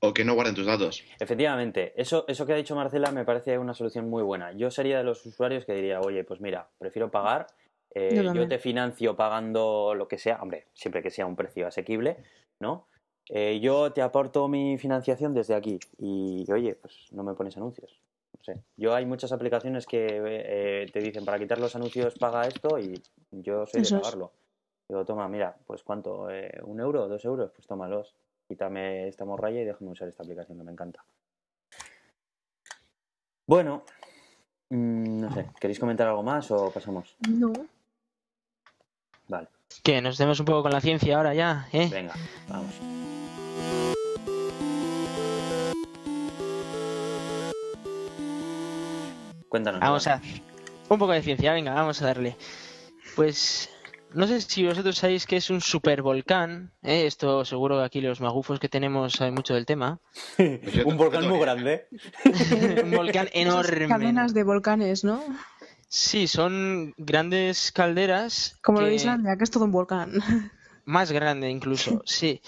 O que no guarden tus datos. Efectivamente, eso, eso que ha dicho Marcela me parece una solución muy buena. Yo sería de los usuarios que diría, oye, pues mira, prefiero pagar, eh, Yo te financio pagando lo que sea, hombre, siempre que sea un precio asequible, ¿no? Eh, yo te aporto mi financiación desde aquí y, oye, pues no me pones anuncios. No sé. Yo hay muchas aplicaciones que eh, te dicen para quitar los anuncios paga esto y yo soy Eso de es. pagarlo. Digo, toma, mira, pues cuánto, Eh, un euro, dos euros, pues tómalos. Quítame esta morralla y déjame usar esta aplicación que me encanta. Bueno, mm, no sé, ¿queréis comentar algo más o pasamos? No. Vale, Que nos demos un poco con la ciencia ahora ya, ¿eh? venga, vamos. Cuéntanos. Vamos a un poco de ciencia, venga, vamos a darle. Pues no sé si vosotros sabéis que es un supervolcán, ¿eh? esto seguro que aquí los magufos que tenemos saben mucho del tema. Pues Un volcán muy grande. un volcán Esas enorme. cadenas de volcanes, ¿no? Sí, son grandes calderas Como lo que- de Islandia, que es todo un volcán. Más grande incluso, sí.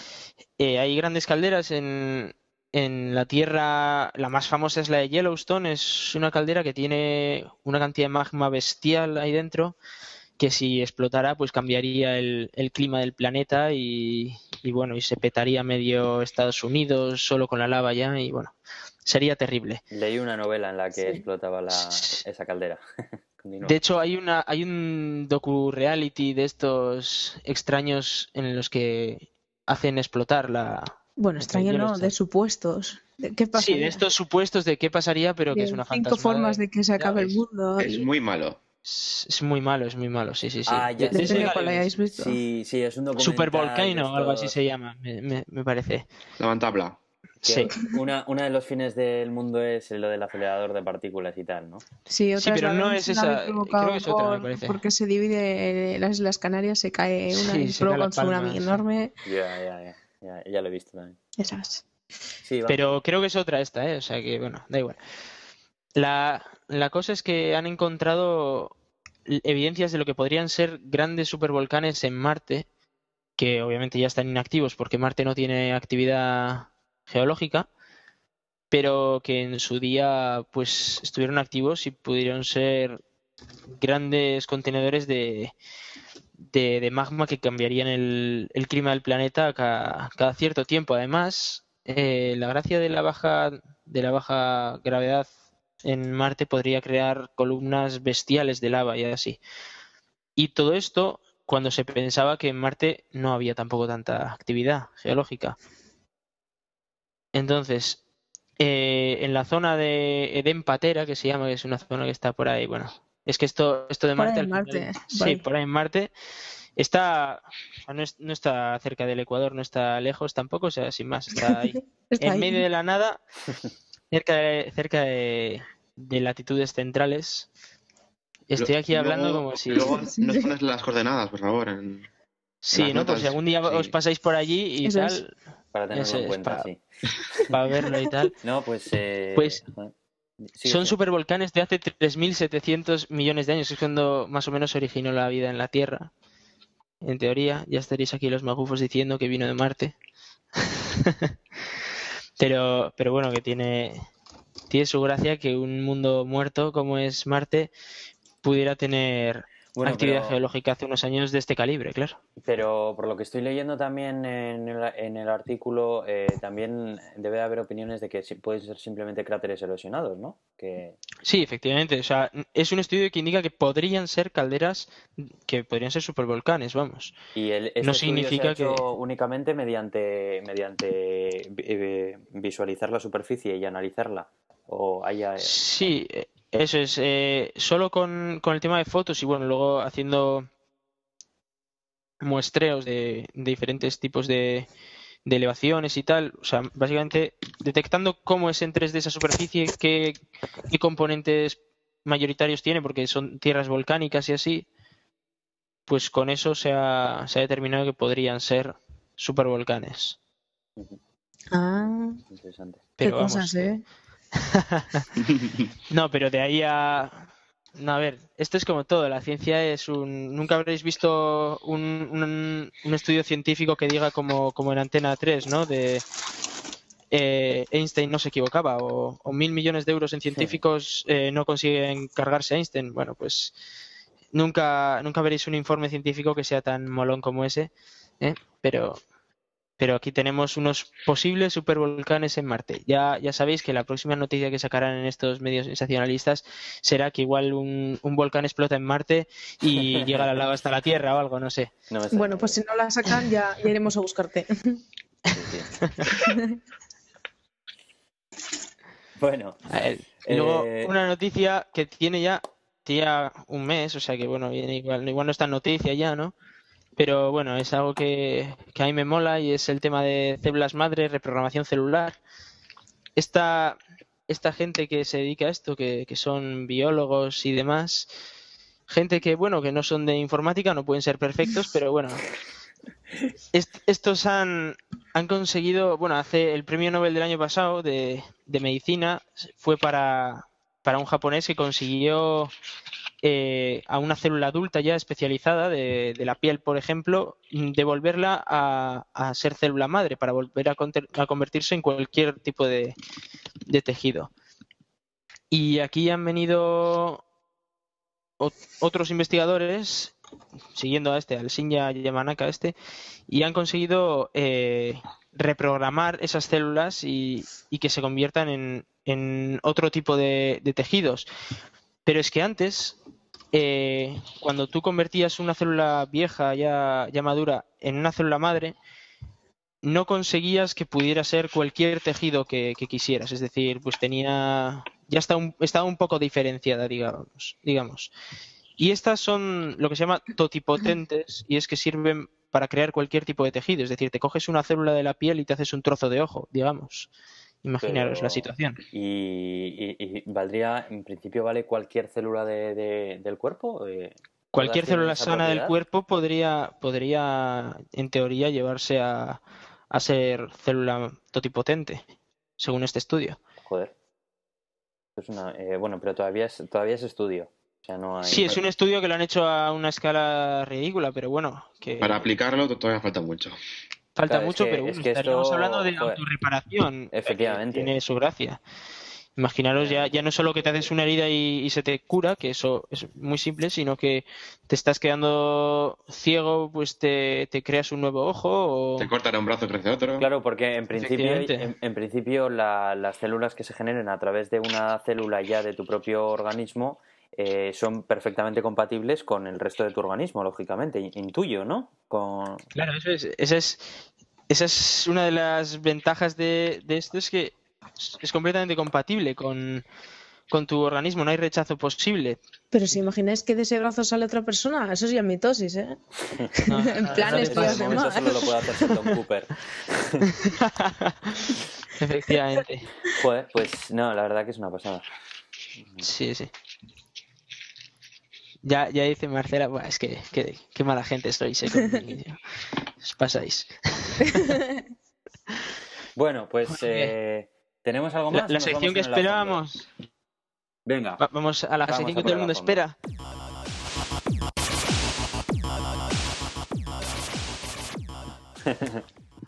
Eh, hay grandes calderas en, en la Tierra. La más famosa es la de Yellowstone. Es una caldera que tiene una cantidad de magma bestial ahí dentro que si explotara pues cambiaría el, el clima del planeta y, y bueno, y se petaría medio Estados Unidos solo con la lava ya y bueno, sería terrible. Leí una novela en la que Sí. explotaba la, esa caldera. De hecho, hay una, hay un docu-reality de estos extraños en los que hacen explotar la... Bueno, extraño no, de supuestos. ¿De ¿Qué pasa? Sí, de estos supuestos de qué pasaría, pero que es una cinco fantasmada. formas de que se acabe el mundo. Es muy malo. Es, es muy malo, es muy malo, sí, sí, sí. Ah, ya De- de Depende ga- cuál hayáis visto. Sí, sí, es un documental. Super de Volcano, algo así se llama, me, me- me parece. La tabla. que Sí. Una, una de los fines del mundo es lo del acelerador de partículas y tal, ¿no? Sí, otra pero es la no es esa, creo que es otra, me por- parece. Porque se divide las Islas Canarias, se cae una Sí, y se provoca un tsunami sí. enorme. Ya, ya, ya, ya, ya lo he visto también. Esas. Sí, va. Pero creo que es otra esta, ¿eh? O sea que, bueno, da igual. La, la cosa es que han encontrado evidencias de lo que podrían ser grandes supervolcanes en Marte, que obviamente ya están inactivos porque Marte no tiene actividad geológica, pero que en su día pues estuvieron activos y pudieron ser grandes contenedores de, de, magma que cambiarían el, el clima del planeta cada, cada cierto tiempo. Además, eh, la gracia de la baja de la baja gravedad en Marte podría crear columnas bestiales de lava y así. Y todo esto cuando se pensaba que en Marte no había tampoco tanta actividad geológica. Entonces, eh, en la zona de Edén Patera, que se llama, que es una zona que está por ahí, bueno, es que esto, esto de Por Marte, ahí en al final- Marte, por sí, ahí. por ahí en Marte, Está, no, está cerca del Ecuador, no está lejos tampoco, o sea, sin más, está ahí. en medio de la nada, cerca de, cerca de, latitudes centrales. Estoy aquí hablando como si. Luego nos pones las coordenadas, por favor. sí, ¿no? Pues si algún día os pasáis por allí y tal. Para tenerlo en cuenta, sí. Para verlo y tal. No, pues. Eh... Pues. Son supervolcanes de hace 3.700 millones de años, es cuando más o menos originó la vida en la Tierra. En teoría, ya estaréis aquí los magufos diciendo que vino de Marte. pero, pero bueno, que tiene, tiene su gracia que un mundo muerto como es Marte pudiera tener actividad geológica hace unos años de este calibre, claro. Pero por lo que estoy leyendo también en el, artículo, eh, también debe haber opiniones de que pueden ser simplemente cráteres erosionados, ¿no? Que... Sí, efectivamente. O sea, es un estudio que indica que podrían ser calderas, que podrían ser supervolcanes, vamos. Y el, este no significa que únicamente mediante mediante eh, visualizar la superficie y analizarla o haya. Sí, eso es, eh, solo con, con, el tema de fotos y bueno, luego haciendo muestreos de, diferentes tipos de, de, elevaciones y tal, o sea, básicamente detectando cómo es en 3D esa superficie, qué, qué componentes mayoritarios tiene, porque son tierras volcánicas y así, pues con eso se ha, se ha determinado que podrían ser supervolcanes. Ah, interesante. Pero qué cosas, ¿eh? no, pero de ahí a... No, a ver, esto es como todo. La ciencia es un... Nunca habréis visto un, un, estudio científico que diga como, como en Antena 3, ¿no? De eh, Einstein no se equivocaba o, mil millones de euros en científicos eh, no consiguen cargarse a Einstein. Bueno, pues nunca, nunca veréis un informe científico que sea tan molón como ese. ¿eh? Pero, pero aquí tenemos unos posibles supervolcanes en Marte. Ya, ya sabéis que la próxima noticia que sacarán en estos medios sensacionalistas será que igual un, volcán explota en Marte y llega la lava hasta la Tierra o algo, no sé. bueno, pues si no la sacan ya, iremos a buscarte. bueno. luego eh, una noticia que tiene ya, tiene un mes, o sea que bueno, igual, igual no está en noticia ya, ¿no? Pero bueno, es algo que, a mí me mola y es el tema de células madre, reprogramación celular. Esta, esta gente que se dedica a esto, que, son biólogos y demás, gente que, bueno, que no son de informática, no pueden ser perfectos, pero bueno, estos han, han conseguido, bueno, hace el premio Nobel del año pasado de, de medicina fue para, para un japonés que consiguió eh, a una célula adulta ya especializada de, la piel, por ejemplo, devolverla a, a, ser célula madre para volver a, convertirse en cualquier tipo de, tejido. Y aquí han venido otros investigadores, siguiendo a este, al Shinya Yamanaka este, y han conseguido eh, reprogramar esas células y, que se conviertan en, otro tipo de, tejidos. Pero es que antes, eh, cuando tú convertías una célula vieja, ya, ya madura, en una célula madre, no conseguías que pudiera ser cualquier tejido que, quisieras. Es decir, pues tenía. ya está un, estaba un poco diferenciada, digamos, digamos. Y estas son lo que se llama totipotentes, y es que sirven para crear cualquier tipo de tejido. Es decir, te coges una célula de la piel y te haces un trozo de ojo, digamos. Imaginaros la situación. Y, valdría, en principio, vale cualquier célula de, del cuerpo? Eh, cualquier célula sana del cuerpo podría, podría, en teoría, llevarse a, a ser célula totipotente, según este estudio. Joder. Es una, eh, bueno, pero todavía es, todavía es estudio. Sí, es un estudio que lo han hecho a una escala ridícula, pero bueno. Que... Para aplicarlo todavía falta mucho. Falta mucho, pero estaríamos hablando de autorreparación. Efectivamente. tiene su gracia. Imaginaros, ya, ya no solo que te haces una herida y, se te cura, que eso es muy simple, sino que te estás quedando ciego, pues te, creas un nuevo ojo. O... Te cortará un brazo, crece otro. Claro, porque en principio, en, principio las células que se generen a través de una célula ya de tu propio organismo eh, son perfectamente compatibles con el resto de tu organismo, lógicamente, intuyo, ¿no? Con... Claro, eso es, esa es, esa es una de las ventajas de, esto, es que es completamente compatible con, con tu organismo, no hay rechazo posible. Pero si imagináis que de ese brazo sale otra persona, eso es ya mitosis, ¿eh? No, en plan, Eso estoy solo lo puede hacer Sheldon Cooper. Efectivamente. Joder, pues no, la verdad que es una pasada. Sí, sí. Ya, ya dice Marcela, "Buah, es que, que- qué mala gente sois, eh, conmigo". Os pasáis. Bueno, pues eh, ¿tenemos algo La, más? la Nos sección que esperábamos. Venga. Va- vamos a la Vamos sección a que todo el mundo espera.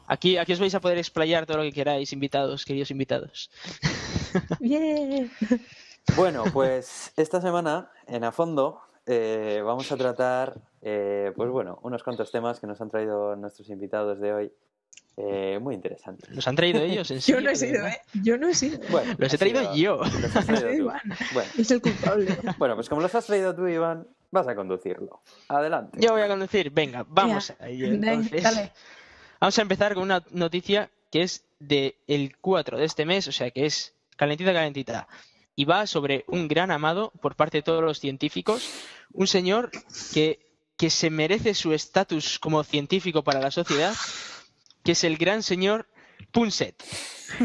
Aquí, aquí os vais a poder explayar todo lo que queráis, invitados, queridos invitados. Bien. Bueno, pues esta semana en A Fondo eh, vamos a tratar, eh, pues bueno, unos cuantos temas que nos han traído nuestros invitados de hoy. eh, muy interesantes. ¿Los han traído ellos? ¿En Yo no he de sido? ¿eh? Yo no he sido. Bueno, Los he traído sido- yo. Los has traído tú. Iván. Bueno, Es el culpable. bueno, pues como los has traído tú, Iván, vas a conducirlo. Adelante. Yo voy a conducir. Venga, vamos Ya. entonces. dale. Vamos a empezar con una noticia que es de el 4 de este mes, o sea que es calentita, calentita. Y va sobre un gran amado por parte de todos los científicos, un señor que, que se merece su estatus como científico para la sociedad, que es el gran señor Punset,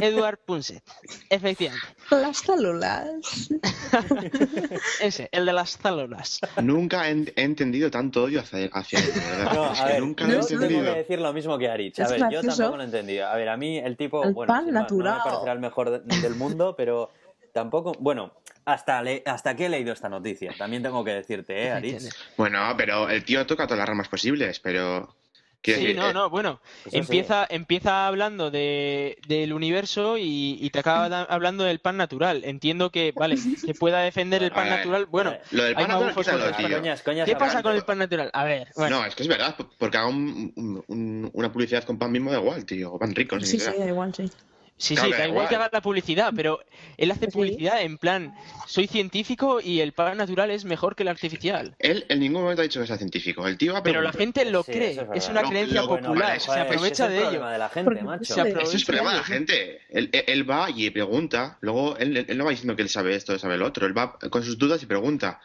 Edward Punset. Efectivamente, Las células. ese, el de las células. Nunca he, he entendido tanto odio hacia, hacia él, verdad. No, Es a que ver, nunca yo lo he no, tengo que entendido. decir lo mismo que Aritz. A Es ver, yo tampoco lo he entendido. A ver, a mí el tipo, El bueno, pan no natural. me parecerá el mejor de- del mundo, pero tampoco, bueno, hasta, le- hasta que he leído esta noticia. También tengo que decirte, ¿eh, Aritz? Bueno, pero el tío toca todas las ramas posibles, pero... Sí, decir, no, eh, no, bueno, Pues empieza, empieza hablando de, del universo y, y te acaba hablando del pan natural. Entiendo que, vale, que pueda defender el pan ver, natural. Bueno, Lo del hay pan natural, tío. Coñas, coñas ¿qué pasa con el pan natural? A ver, bueno, No, es que es verdad, porque haga un- un- un- una publicidad con pan mismo da igual, tío. O pan rico, Sí, sí, da igual, sí. Sí, claro, sí, da igual que haga la publicidad, pero él hace Sí. publicidad en plan, soy científico y el pan natural es mejor que el artificial. Él en ningún momento ha dicho que sea científico. El tío ha Pero la gente lo Sí, cree, es una Lo- creencia lo- bueno, popular, vale, se aprovecha es de el ello. problema de la gente, macho. se aprovecha Eso es problema de la gente. Él, él- va y pregunta. Luego él, él no va diciendo que él sabe esto, sabe lo otro. Él va con sus dudas y pregunta.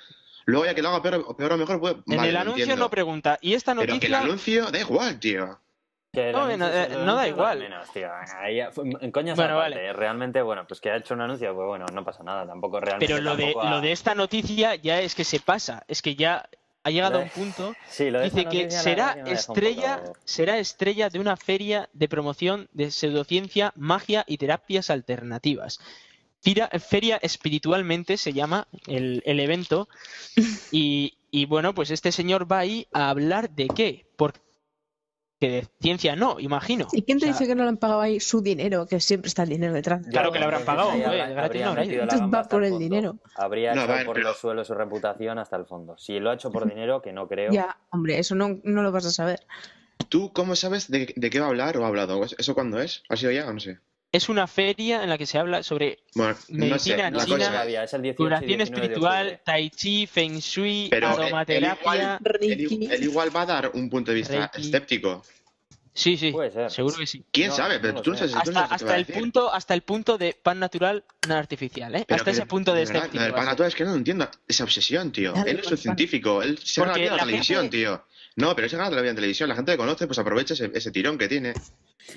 Luego ya que lo haga peor, o peor o mejor, pues, En vale, el anuncio entiendo. no pregunta, y esta Pero que el noticia... anuncio da igual, tío. Que No, no, eh, no da igual. Menos, tío. Ahí, en coñas Bueno, aparte, vale. realmente, bueno, pues que ha hecho un anuncio, pues bueno, no pasa nada, tampoco realmente. Pero lo de, tampoco ha- lo de esta noticia ya es que se pasa, es que ya ha llegado a un punto. Sí, lo de esta Dice que será estrella, poco- será estrella de una feria de promoción de pseudociencia, magia y terapias alternativas. Fira- feria espiritualmente se llama el, el evento. Y, y bueno, pues este señor va ahí a hablar de qué. Porque de ciencia no, imagino. ¿Y quién te O sea, dice que no le han pagado ahí su dinero? Que siempre está el dinero detrás. Claro que le habrán pagado, habría metido la gamba va por el fondo. dinero. Habría No, ver, por pero- los suelos su reputación hasta el fondo. Si lo ha hecho por dinero, que no creo. Ya, hombre, eso no, no lo vas a saber. ¿Tú cómo sabes de, de qué va a hablar o ha hablado? ¿Eso cuándo es? ¿Ha sido ya o no sé? Es una feria en la que se habla sobre Bueno. Medicina No sé china, cosa, todavía, es el 18 y curación 19 de espiritual, tai chi, feng shui, Pero, eh, aromaterapia. él Ricky. él, él igual va a dar un punto de vista Reiki. escéptico. Sí, sí, seguro que sí. ¿Quién No, sabe? Pero tú no tú no Hasta, sabes qué va hasta a el punto, hasta el punto de pan natural, no artificial, ¿eh? Pero hasta ese de- punto de verdad, escéptico. Del pan natural es que no lo entiendo. Esa obsesión, tío. Él es un pan. científico. Él se vida en la la televisión, gente- tío. No, pero él se gana la vida en televisión. La gente le conoce, pues aprovecha ese, ese tirón que tiene.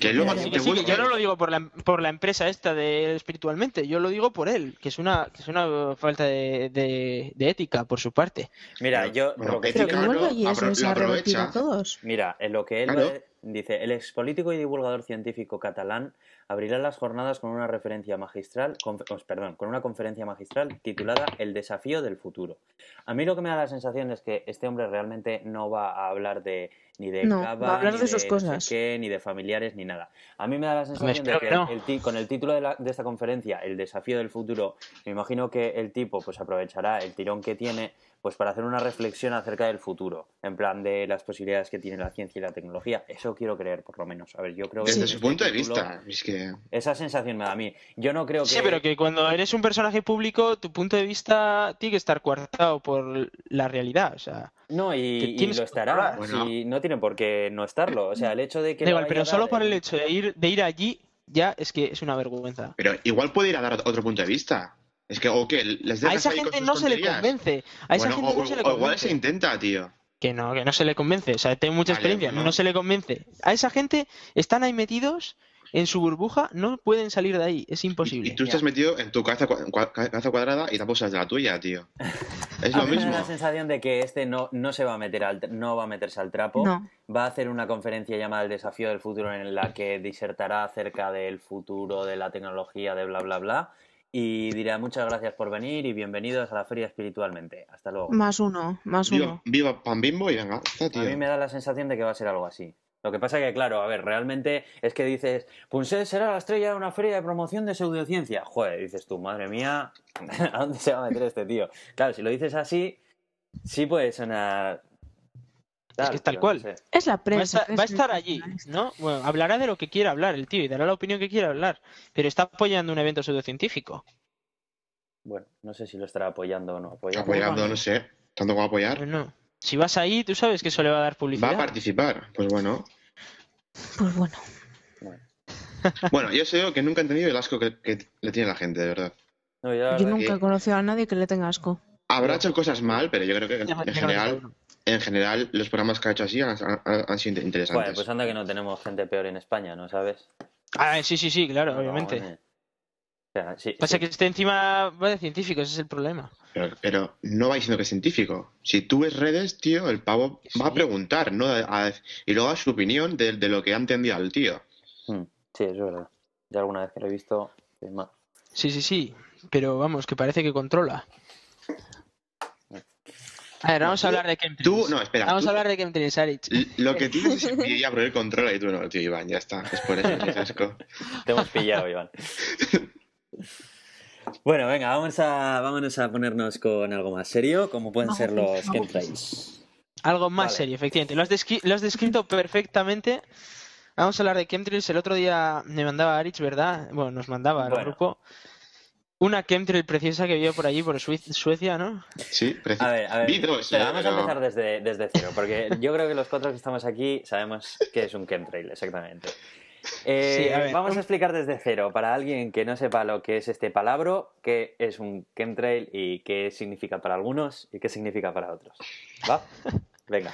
Que luego Claro, Sí, te que sí, que busca- yo no lo digo por la, por la empresa esta de espiritualmente, yo lo digo por él, que es una, que es una falta de, de- de ética por su parte. Mira, yo bueno, lo que ética, no, no, y eso apro- se lo ha revertido a aprovecha. todos. Mira, en lo que él Claro. Dice, el ex político y divulgador científico catalán abrirá las jornadas con una referencia magistral, oh, perdón, con una conferencia magistral titulada El desafío del futuro. A mí lo que me da la sensación es que este hombre realmente no va a hablar de ni de No, cava, va a hablar ni de sus no sé cosas. qué, ni de familiares, ni nada. A mí me da la sensación de que que no. el con el título de, la- de esta conferencia, El desafío del futuro, me imagino que el tipo pues aprovechará el tirón que tiene pues para hacer una reflexión acerca del futuro, en plan de las posibilidades que tiene la ciencia y la tecnología. Eso quiero creer, por lo menos. A ver, yo creo que Desde su este punto de título, vista. Es que. Esa sensación me da a mí. Yo no creo que... Sí, pero que cuando eres un personaje público, tu punto de vista tiene que estar coartado por la realidad, o sea... No, y, y lo estará. Bueno. si no tiene por qué no estarlo. O sea, el hecho de que... Igual, pero solo dar por el hecho de ir, de ir allí, ya es que es una vergüenza. Pero igual puede ir a dar otro punto de vista. Es que, ¿o qué? ¿Les A esa gente no se le convence. A esa Bueno, gente o, no se le o igual convence. se intenta, tío. Que no, que no se le convence. O sea, tengo mucha Vale, experiencia. bueno. No se le convence. A esa gente están ahí metidos en su burbuja, no pueden salir de ahí. Es Y, imposible. y tú estás metido en tu cabeza, cua- cabeza cuadrada y tampoco sabes de la tuya, tío. Es A lo mí me da mismo. la sensación de que este no, no se va a meter al, no va a meterse al trapo. No. Va a hacer una conferencia llamada El desafío del futuro en la que disertará acerca del futuro de la tecnología, de bla bla bla. Y dirá muchas gracias por venir y bienvenidos a la feria espiritualmente. Hasta luego. Más uno, más Viva, uno. viva Pan Bimbo y venga, está, A tío. mí me da la sensación de que va a ser algo así. Lo que pasa que, claro, a ver, realmente es que dices, Punset será la estrella de una feria de promoción de pseudociencia. Joder, dices tú, madre mía, ¿a dónde se va a meter este tío? Claro, si lo dices así, sí puede sonar... Es que es tal no cual. sé. Es la Va a, prensa. estar, va a estar allí, ¿no? Bueno, hablará de lo que quiera hablar el tío y dará la opinión que quiera hablar, pero está apoyando un evento pseudocientífico. Bueno, no sé si lo estará apoyando o no. Apoyando. Apoyando, no sé. ¿Tanto va a apoyar? Bueno, si vas ahí, tú sabes que eso le va a dar Va publicidad. a participar. Pues bueno. Pues bueno. Bueno. Bueno, yo sé que nunca he entendido el asco que, que le tiene la gente, de verdad. No, yo nunca que- he conocido a nadie que le tenga asco. Habrá hecho cosas mal, pero yo creo que en, no general, en general, los programas que ha hecho así han, han- han sido interesantes. pues anda que no tenemos gente peor en España, ¿no sabes? Ah, sí, sí, sí, claro, No, obviamente. eh. O sea, sí, Pasa sí. que este encima va de científico, ese es el problema. Pero, pero no va diciendo que es científico. Si tú ves redes, tío, el pavo Sí. va a preguntar, ¿no? A- a- y luego da su opinión de, de lo que ha entendido al tío. Mm, Sí, es verdad. Ya alguna vez que lo he visto, es más. Sí, sí, sí, pero vamos, que parece que controla. A ver, vamos a hablar de chemtrails. Tú, no, espera. Vamos tú- a hablar de chemtrails, Aritz. l- Lo que tienes es envidia por el control y tú no, tío, Iván, ya está. Es por eso, es asco. Te hemos pillado, Iván. Bueno, venga, vamos a, vámonos a ponernos con algo más serio, como pueden ser los chemtrails. Algo más Vale. serio, efectivamente. Lo has, descri- lo has descrito perfectamente. Vamos a hablar de chemtrails. El otro día me mandaba Aritz, ¿verdad? Bueno, nos mandaba al Bueno. grupo una chemtrail preciosa que vio por allí, por Suecia, ¿no? Sí, preci- A ver, a ver. Vamos pero- a empezar desde, desde cero, porque yo creo que los cuatro que estamos aquí sabemos qué es un chemtrail, exactamente. Eh, Sí, a ver, vamos a explicar desde cero, para alguien que no sepa lo que es este palabro, qué es un chemtrail y qué significa para algunos y qué significa para otros. ¿Va? Venga,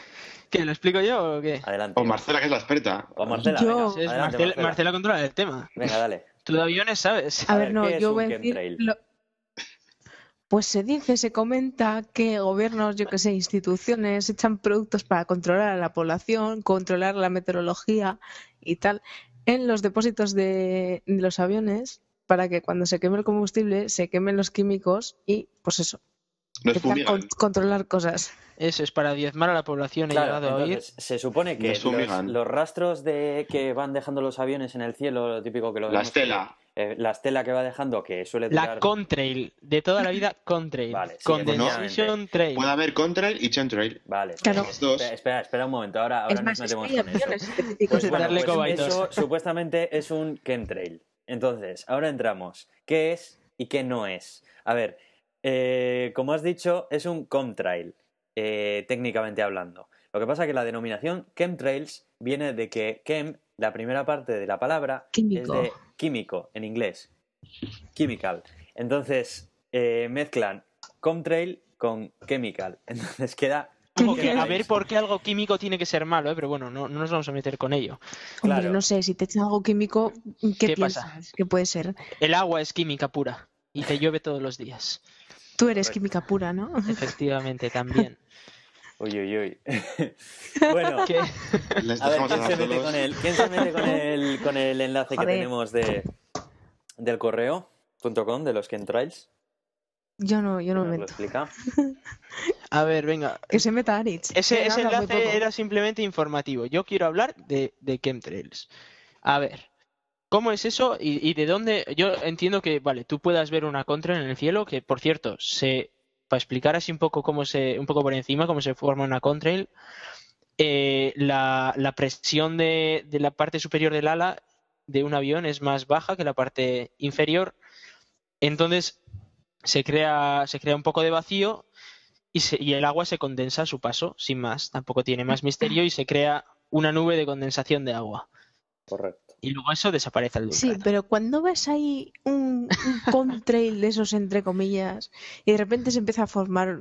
¿Qué, lo explico yo o qué? adelante. O Marcela, que es la experta. O Marcela, Yo- venga, adelante, Marcela, Marcela. Marcela controla el tema. Venga, dale. Tú de aviones sabes. A, A ver, no, ¿qué es yo un voy a decir. lo- Pues se dice, se comenta que gobiernos, yo que sé, instituciones echan productos para controlar a la población, controlar la meteorología y tal en los depósitos de, los aviones para que cuando se queme el combustible se quemen los químicos y, pues eso, Intentar fumigan. con- controlar cosas. Eso es para diezmar a la población, he Claro, llegado a oír. se supone que los, rastros de que van dejando los aviones en el cielo, lo típico que lo La estela. eh, la estela que va dejando, que suele durar... La contrail, de toda la vida contrail. Vale, sí, Condensation trail. Puede haber contrail y chemtrail. Vale, Claro. dos. espera, espera, espera un momento, ahora, ahora es nos es que metemos con eso. Pues bueno, pues eso supuestamente es un chemtrail. Entonces, ahora entramos. ¿Qué es y qué no es? A ver, eh, como has dicho, es un contrail, eh, técnicamente hablando. Lo que pasa es que la denominación chemtrails viene de que chem, la primera parte de la palabra, Químico. es de químico en inglés. Chemical. Entonces, eh, mezclan chemtrail con chemical. Entonces queda... Como que, a ver por qué algo químico tiene que ser malo, ¿eh? pero bueno, no, no nos vamos a meter con ello. Hombre, Claro. no sé, si te echan algo químico, ¿qué, ¿Qué piensas? pasa? ¿Qué puede ser? El agua es química pura y te llueve todos los días. Tú eres Correcto. química pura, ¿no? Efectivamente, también. Uy, uy, uy. bueno, ¿Qué? Les A ver, dejamos ¿quién se mete con el, ¿quién se mete con el, con el enlace que tenemos de, del correo.com de los chemtrails? Yo no, yo no me lo meto. explica. A ver, venga. Que se meta Aritz. Ese, ese enlace era simplemente informativo. Yo quiero hablar de, de chemtrails. A ver, ¿cómo es eso y, y de dónde? Yo entiendo que, vale, tú puedas ver una contra en el cielo, que por cierto, se, para explicar así un poco cómo se, un poco por encima, cómo se forma una contrail, eh, la, la presión de, de la parte superior del ala de un avión es más baja que la parte inferior. Entonces se crea, se crea un poco de vacío y, se- y el agua se condensa a su paso, sin más. Tampoco tiene más misterio y se crea una nube de condensación de agua. Correcto. Y luego eso desaparece al Sí, pero cuando ves ahí un, un contrail de esos entre comillas y de repente se empieza a formar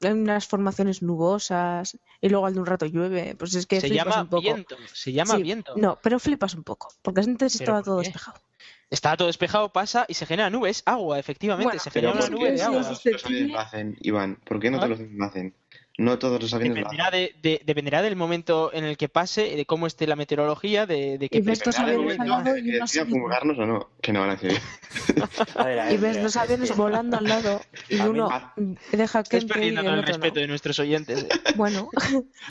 unas formaciones nubosas y luego al de un rato llueve, pues es que se flipas llama un poco. viento, se llama Sí, viento. No, pero flipas un poco, porque antes ¿Pero estaba por todo qué? despejado. Está todo despejado, pasa y se genera nubes, agua, efectivamente, Bueno, se genera una ¿por nube qué de agua. no todos los aviones lo hacen, Iván? ¿Por qué no ¿Ah? todos los hacen? No todos los aviones lo Dependerá, de, de- dependerá del momento en el que pase, de cómo esté la meteorología, de, de qué Y ves del aviones al momento lado en y que o no, que no van a decidir. A ver, a Y ves los es aviones que- volando al lado y A uno deja que Estás y perdiendo el respeto no. de nuestros oyentes. eh. Bueno,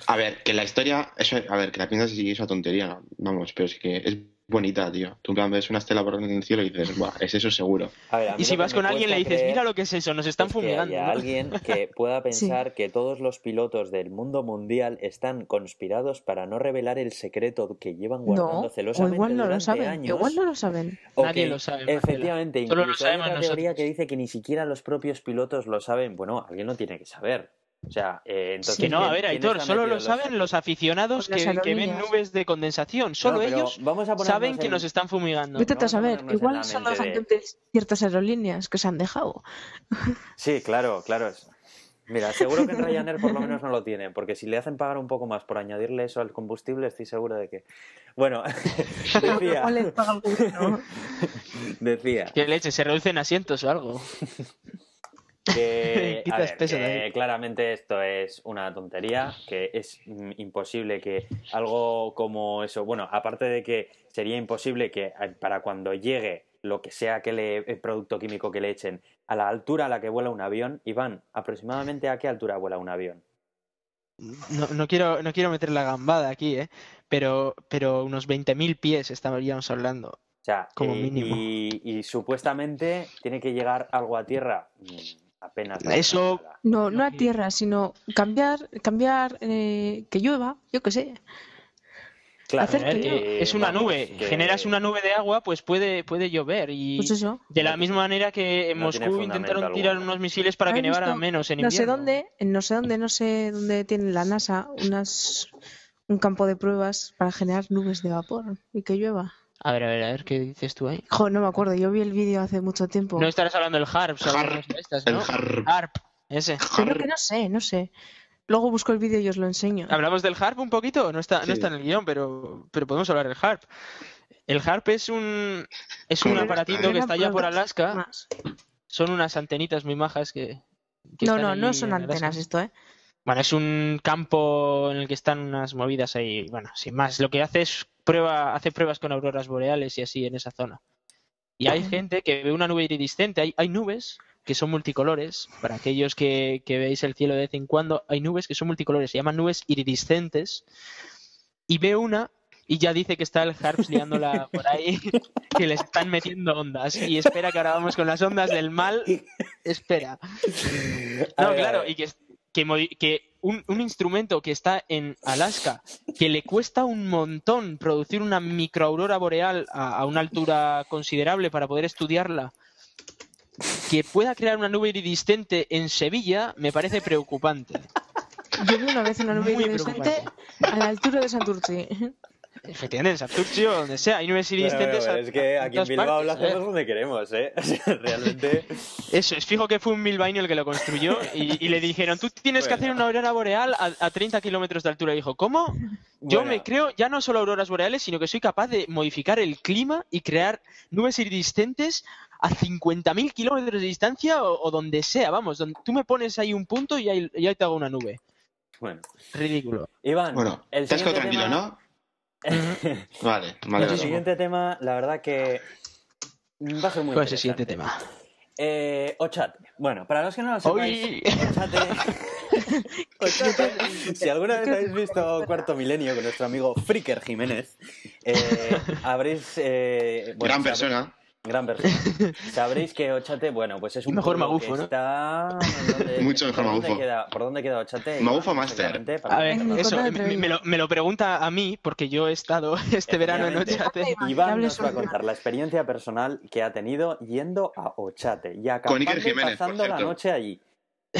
A ver, que la historia, eso, a ver, que la piensas y es una tontería, vamos, pero sí que es bonita, tío. Tú en plan ves una estela por en el cielo y dices, Buah, es eso seguro. a ver, a mí Y si vas con alguien le dices, creer mira lo que es eso, nos están es que fumigando. haya ¿no? alguien que pueda pensar que todos los pilotos del mundo mundial están conspirados para no revelar el secreto que llevan guardando no, o celosamente igual no lo durante saben, años. igual no lo saben. O Nadie que, lo sabe. Efectivamente, Solo lo incluso hay otra teoría nosotros. que dice que ni siquiera los propios pilotos lo saben. Bueno, alguien lo tiene que saber. O sea, eh, entonces. Que no, ¿quién- a ver, Aitor, solo lo en saben los aficionados que, que ven nubes de condensación. Solo No, ellos vamos a ponernos saben que en- nos están fumigando. Vete a saber, igual son los de- agentes de ciertas aerolíneas que se han dejado. Sí, claro, claro. Mira, seguro que en Ryanair por lo menos no lo tienen, porque si le hacen pagar un poco más por añadirle eso al combustible, estoy seguro de que. Bueno, decía. Decía Que leche, se reducen asientos o algo. Que, a ver, claramente esto es una tontería, que es mm, imposible que algo como eso, bueno, aparte de que sería imposible que eh, para cuando llegue lo que sea que le, el producto químico que le echen a la altura a la que vuela un avión, Iván, aproximadamente a qué altura vuela un avión. No, no quiero, no quiero meter la gambada aquí, ¿eh? Pero, pero unos 20.000 pies estaríamos hablando. O sea, Como y, mínimo. y- y supuestamente tiene que llegar algo a tierra mm, apenas. la Eso- nada. No, no a que- tierra, sino cambiar, cambiar eh, que llueva, yo qué sé. Claro, que que es una vamos, nube. que Generas una nube de agua, pues puede, puede llover. Y Pues eso. de la misma manera que en No Moscú intentaron tirar unos misiles para ¿Has que nevara menos en No sé invierno. dónde, en no sé dónde, no sé dónde tiene la NASA unas un campo de pruebas para generar nubes de vapor y que llueva. A ver, a ver, a ver, ¿qué dices tú ahí? Jo, no me acuerdo, yo vi el vídeo hace mucho tiempo. No estarás hablando del HARP, Harp, de estas, El ¿no? harp. HARP, ese. Pero que no sé, no sé. Luego busco el vídeo y os lo enseño. ¿Hablamos del HARP un poquito? No está, Sí. no está en el guion, pero, pero podemos hablar del HARP. El HARP es un, es un aparatito que está allá por Alaska. más. Son unas antenitas muy majas que... que No, están no, no son antenas esto, ¿eh? Bueno, es un campo en el que están unas movidas ahí. Bueno, sin más, lo que hace es prueba, hace pruebas con auroras boreales y así en esa zona. Y hay gente que ve una nube iridiscente. Hay, hay nubes que son multicolores. Para aquellos que, que veis el cielo de vez en cuando, hay nubes que son multicolores. Se llaman nubes iridiscentes. Y ve una y ya dice que está el Harps liándola por ahí, que le están metiendo ondas. Y espera que ahora vamos con las ondas del mal. Espera. No, claro, y que, que, modi- que un, un instrumento que está en Alaska, que le cuesta un montón producir una microaurora boreal a, a una altura considerable para poder estudiarla, que pueda crear una nube iridiscente en Sevilla, me parece preocupante. Yo vi una vez una nube Muy iridiscente a la altura de Santurce. Efectivamente, en Santurcio, donde sea, hay nubes Bueno, iridiscentes. bueno, a- es que aquí en Bilbao lo hacemos ¿eh? donde queremos, ¿eh? O sea, realmente. Eso, es fijo que fue un bilbaíno el que lo construyó y, y le dijeron, tú tienes que Bueno. hacer una aurora boreal a, a 30 kilómetros de altura. Y dijo, ¿cómo? Yo Bueno, me creo ya no solo auroras boreales, sino que soy capaz de modificar el clima y crear nubes iridiscentes a 50.000 kilómetros de distancia o, o donde sea. Vamos, donde tú me pones ahí un punto y ahí, y ahí te hago una nube. Bueno, Ridículo. Iván, Bueno, el te has quedado tranquilo, tema- ¿no? Vale, vale. el siguiente tema, la verdad que va a ser muy ¿Cuál es el siguiente tema? Eh, Ochate. Bueno, para los que no lo sepáis. Ochate... Ochate, Si alguna vez habéis visto Cuarto Milenio con nuestro amigo Fricker Jiménez, eh, habréis... eh, bueno, Gran persona. Gran persona. Sabréis que Ochate, bueno, pues es un Mejor magufo, que ¿no? está... ¿dónde- Mucho mejor magufo. queda- ¿Por dónde queda Ochate? Magufo master. A ver, eso, me, lo, me lo pregunta a mí porque yo he estado este verano en. Ochate. Que Iván nos va a contar la experiencia personal que ha tenido yendo a Ochate y Con Iker acampando y Jiménez, por pasando la noche allí.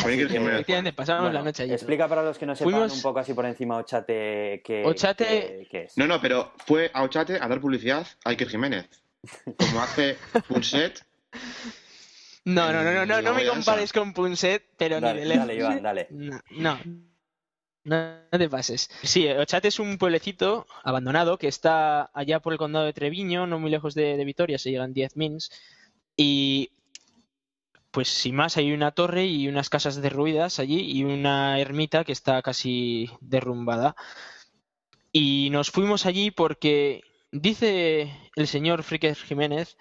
Con Iker que- Jiménez. Efectivamente, pasábamos Bueno, la noche allí. Explica para los que no sepan Fuimos- un poco así por encima Ochate qué, Ochate- qué es. No, no, pero fue a Ochate a dar publicidad a Iker Jiménez. Como hace Punset. No, no, no, no, no, no me compares con Punset, pero ni de Dale, lejos. dale, Iván, dale. No, no. No, no te pases. Sí, Ochate es un pueblecito abandonado que está allá por el condado de Treviño, no muy lejos de, de Vitoria, se llegan 10 mins. Y pues sin más, hay una torre y unas casas derruidas allí y una ermita que está casi derrumbada. Y nos fuimos allí porque dice el señor Fricker Jiménez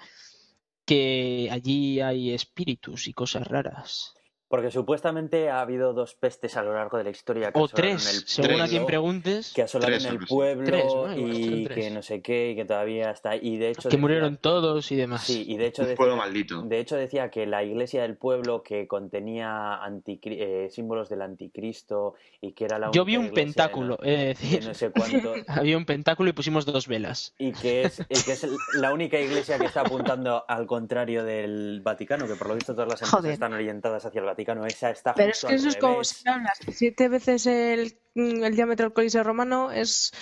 que allí hay espíritus y cosas raras. Porque supuestamente ha habido dos pestes a lo largo de la historia que O tres, el según a pueblo, quien preguntes. que asolaron Tres, el pueblo Tres, ¿no? Igual y tres. que no sé qué y que todavía está y de hecho que decía- murieron todos y demás. sí y de hecho Un decía, pueblo maldito. de hecho decía que la iglesia del pueblo que contenía eh, símbolos del anticristo y que era la Yo vi un de pentáculo, no- de decir, no sé cuánto había un pentáculo y pusimos dos velas. y que es, y que es la única iglesia que está apuntando al contrario del Vaticano, que por lo visto todas las empresas Joder. están orientadas hacia el Vaticano. Esa está Pero es que eso es como si hablas siete veces el, el diámetro del Coliseo romano, es,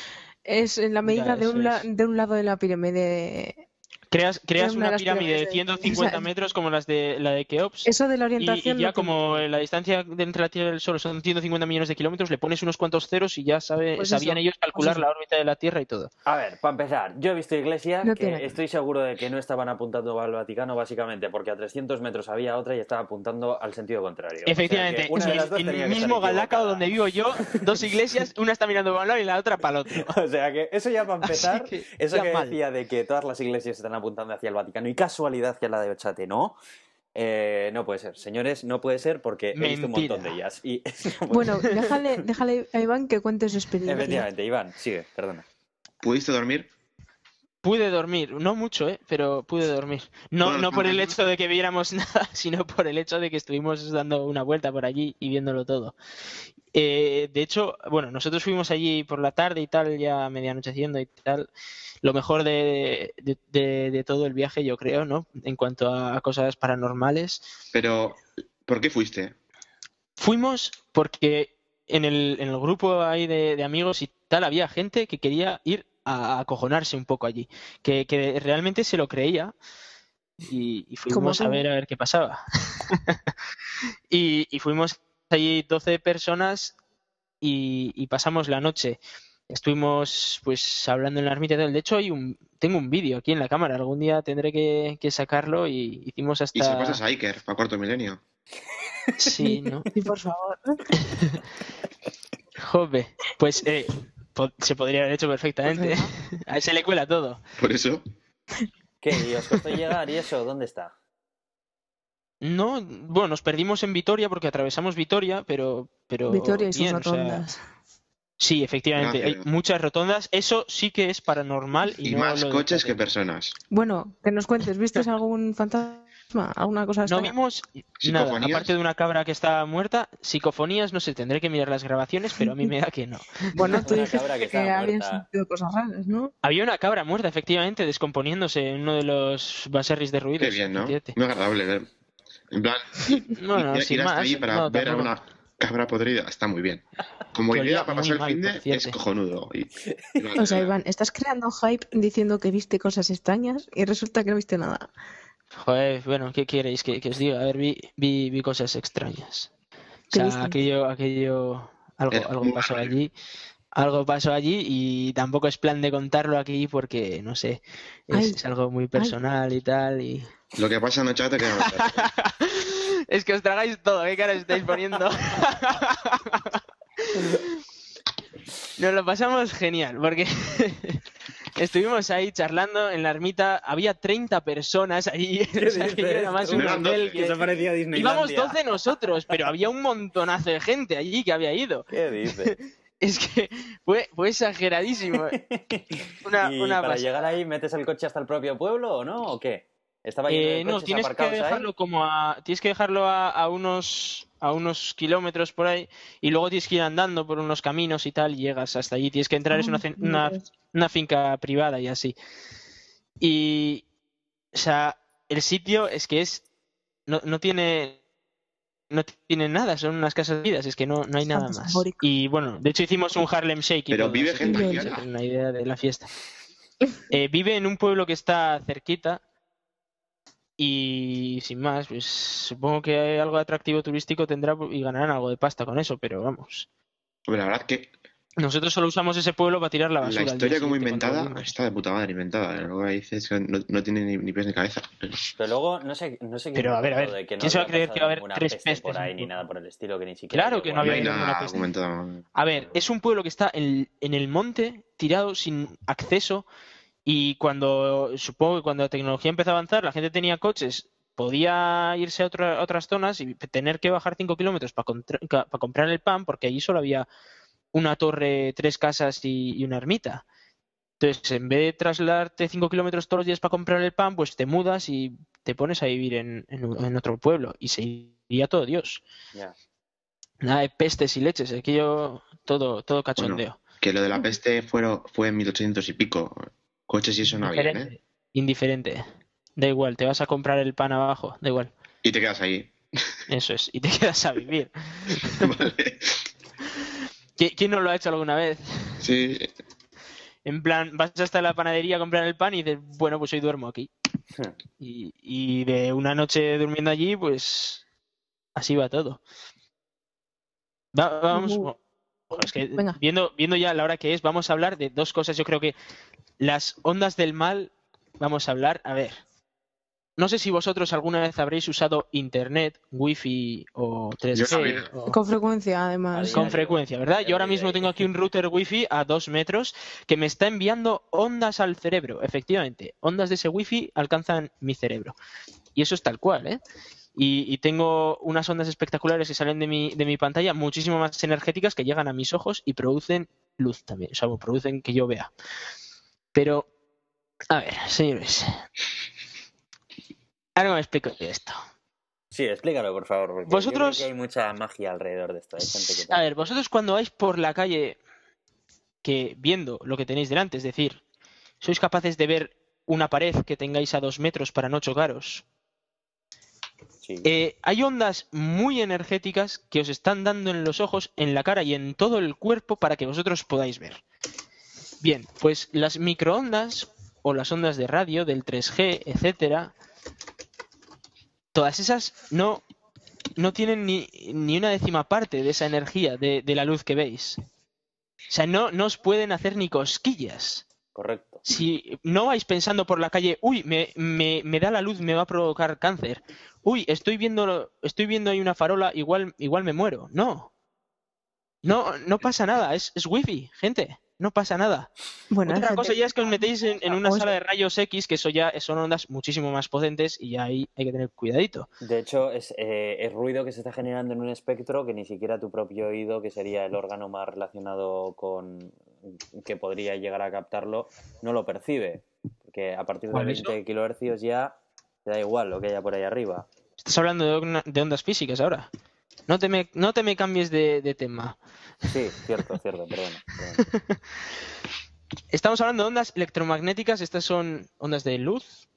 es en la medida de, un la- de un lado de la pirámide. Creas, creas una pirámide de pirámides de- 150 o sea, metros como las de la de Keops. Eso de la Y, orientación. y ya como la distancia de entre la Tierra y el Sol son 150 millones de kilómetros, le pones unos cuantos ceros y ya sabe, Pues sabían eso, ellos calcular pues la órbita de la Tierra y todo. A ver, para empezar, yo he visto iglesias No que tiene. estoy seguro de que no estaban apuntando al Vaticano básicamente porque a 300 metros había otra y estaba apuntando al sentido contrario. O sea Efectivamente, una de en, el mismo Galácao donde vivo yo, dos iglesias, una está mirando para un lado y la otra para el otro. O sea que eso ya para empezar, que eso ya que mal. decía de que todas las iglesias están apuntando hacia el Vaticano y casualidad hacia la de Ochate, ¿no? Eh, no puede ser, señores, no puede ser porque he visto un Mentira. montón de ellas. Y Bueno, déjale, déjale a Iván que cuente su experiencia. efectivamente, Iván, sigue, perdona. ¿Pudiste dormir? Pude dormir, no mucho, ¿eh? pero pude dormir. No, Bueno, no por el hecho de que viéramos nada, sino por el hecho de que estuvimos dando una vuelta por allí y viéndolo todo. Eh, de hecho, bueno, nosotros fuimos allí por la tarde y tal, ya media anocheciendo y tal. Lo mejor de, de- de- de todo el viaje, yo creo, ¿no? En cuanto a cosas paranormales. Pero, ¿por qué fuiste? Fuimos porque en el, en el grupo ahí de, de amigos y tal había gente que quería ir a acojonarse un poco allí, que, que realmente se lo creía y, y fuimos a ver a ver qué pasaba. y, y fuimos allí 12 personas y, y pasamos la noche. Estuvimos pues hablando en la ermita tal. De hecho, hay un, tengo un vídeo aquí en la cámara. Algún día tendré que, que sacarlo y hicimos hasta... Y se pasas a Iker, para cuarto milenio. Sí, ¿no? Sí, por favor. Jove, pues eh, po- se podría haber hecho perfectamente. A ese le cuela todo. Por eso. ¿Qué? ¿Y os costó llegar y eso? ¿Dónde está? No, bueno, nos perdimos en Vitoria porque atravesamos Vitoria, pero, pero Victoria y sus bien, o sea, rotondas. sí, efectivamente, hay Gracias. muchas rotondas. Eso sí que es paranormal y, Y no más coches que personas. Bueno, que nos cuentes, ¿viste algún fantasma? ¿Alguna cosa No extraña? vimos nada, aparte de una cabra que está muerta, psicofonías, no sé, tendré que mirar las grabaciones, pero a mí me da que no. Bueno, tú dijiste que que, muerta. sentido cosas raras, ¿no? Había una cabra muerta, efectivamente, descomponiéndose en uno de los baserris derruidos. Qué bien, ¿no? Muy agradable ver. En plan, Bueno, ir, sin ir hasta más, allí para no, ver a una cabra podrida está muy bien. Como olía idea para pasar el mal, fin de es cojonudo. Y- O sea, Iván, estás creando hype diciendo que viste cosas extrañas y resulta que no viste nada. Joder, bueno, ¿qué queréis que, que os diga? A ver, vi, vi, vi cosas extrañas. O ¿Qué sea, viste? aquello, aquello, algo, Era algo pasó raro. allí. Algo pasó allí y tampoco es plan de contarlo aquí porque, no sé, es, Ay, es algo muy personal y tal y... Lo que pasa en Ochate que no lo sabes. es que os tragáis todo, ¿qué cara estáis poniendo? Nos lo pasamos genial, porque estuvimos ahí charlando en la ermita, había 30 personas o sea, que era más un hotel 12, que... Parecía. Íbamos 12 nosotros, pero había un montonazo de gente allí que había ido. ¿Qué dices? Es que fue, fue exageradísimo. Una, ¿Y una para pasada. llegar ahí metes el coche hasta el propio pueblo o no? ¿O qué? ¿Estaba Eh, no, tienes que ahí? dejarlo como a, tienes que dejarlo a, a unos a unos kilómetros por ahí y luego tienes que ir andando por unos caminos y tal y llegas hasta allí. Tienes que entrar, es una, cen- una, una finca privada y así. Y, o sea, el sitio es que es, no, no tiene, no tienen nada, son unas casas vidas, es que no, no hay nada más. Y bueno, de hecho hicimos un Harlem Shake. y Pero todo, vive gente una idea de la fiesta. Eh, vive en un pueblo que está cerquita y sin más, pues supongo que algo de atractivo turístico tendrá y ganarán algo de pasta con eso, pero vamos. Hombre, la verdad que Nosotros solo usamos ese pueblo para tirar la la basura. día historia como inventada está de puta madre inventada. Que dices que no, no tiene ni, ni pies ni cabeza. Pero luego, no sé, no sé Pero, a ver, a ver, de que no ¿quién se va a creer que va a haber tres peste pestes por ahí ni nada por el estilo, que ni siquiera Claro que no había ninguna nada peste. A ver, es un pueblo que está en, en el monte, tirado sin acceso, y cuando, supongo que cuando la tecnología empezó a avanzar, la gente tenía coches, podía irse a, otra- a otras zonas y tener que bajar 5 kilómetros para comprar el pan, porque allí solo había una torre, tres casas y, y una ermita. Entonces, en vez de trasladarte 5 kilómetros todos los días para comprar el pan, pues te mudas y te pones a vivir en, en un- en otro pueblo, y se iría todo Dios. Nada de pestes y leches, aquello todo, todo cachondeo. Que lo de la peste fueron, fue en 1800 y pico. Coches y eso no había, ¿eh? Indiferente. Indiferente. Da igual, te vas a comprar el pan abajo, da igual. Y te quedas ahí. Eso es, y te quedas a vivir. vale. ¿Qui- ¿Quién no lo ha hecho alguna vez? Sí, En plan, vas hasta la panadería a comprar el pan y dices, bueno, pues hoy duermo aquí. Hmm. Y, y de una noche durmiendo allí, pues así va todo. Va- vamos, Uh. Es que Venga. viendo, viendo ya la hora que es, vamos a hablar de dos cosas. Yo creo que las ondas del mal, vamos a hablar, a ver. No sé si vosotros alguna vez habréis usado internet, wifi o 3G. también. o- Con frecuencia, además. con frecuencia, ¿verdad? Yo ahora mismo tengo aquí un router wifi a dos metros que me está enviando ondas al cerebro. Efectivamente, ondas de ese wifi alcanzan mi cerebro. Y eso es tal cual, ¿eh? Y, y tengo unas ondas espectaculares que salen de mi, de mi pantalla, muchísimo más energéticas, que llegan a mis ojos y producen luz también. O sea, producen que yo vea. Pero, a ver, señores. Ahora me explico esto. Sí, explícalo, por favor. Porque Vosotros- yo creo que hay mucha magia alrededor de esto. Hay gente que A ver, vosotros cuando vais por la calle que viendo lo que tenéis delante, es decir, sois capaces de ver una pared que tengáis a dos metros para no chocaros. Sí. Eh, hay ondas muy energéticas que os están dando en los ojos, en la cara y en todo el cuerpo para que vosotros podáis ver. Bien, pues las microondas o las ondas de radio del 3G, etcétera, todas esas no, no tienen ni, ni una décima parte de esa energía de, de la luz que veis. O sea, no, no os pueden hacer ni cosquillas. Correcto. Si no vais pensando por la calle, uy, me, me, me da la luz, me va a provocar cáncer. Uy, estoy viendo, estoy viendo ahí una farola, igual, igual me muero. No. No, no pasa nada, es, es wifi, gente. No pasa nada. Bueno, hay Otra gente- cosa ya es que os metéis en, en una sala de rayos X, que eso ya son ondas muchísimo más potentes y ahí hay que tener cuidadito. De hecho, es, eh, es ruido que se está generando en un espectro que ni siquiera tu propio oído, que sería el órgano más relacionado con que podría llegar a captarlo, no lo percibe. Porque a partir de ¿Cuál es 20 kilohercios ya te da igual lo que haya por ahí arriba. Estás hablando de, ondas físicas ahora. No te me, no te me cambies de, de tema. Sí, cierto, cierto, perdona. perdona. Estamos hablando de ondas electromagnéticas, estas son ondas de luz.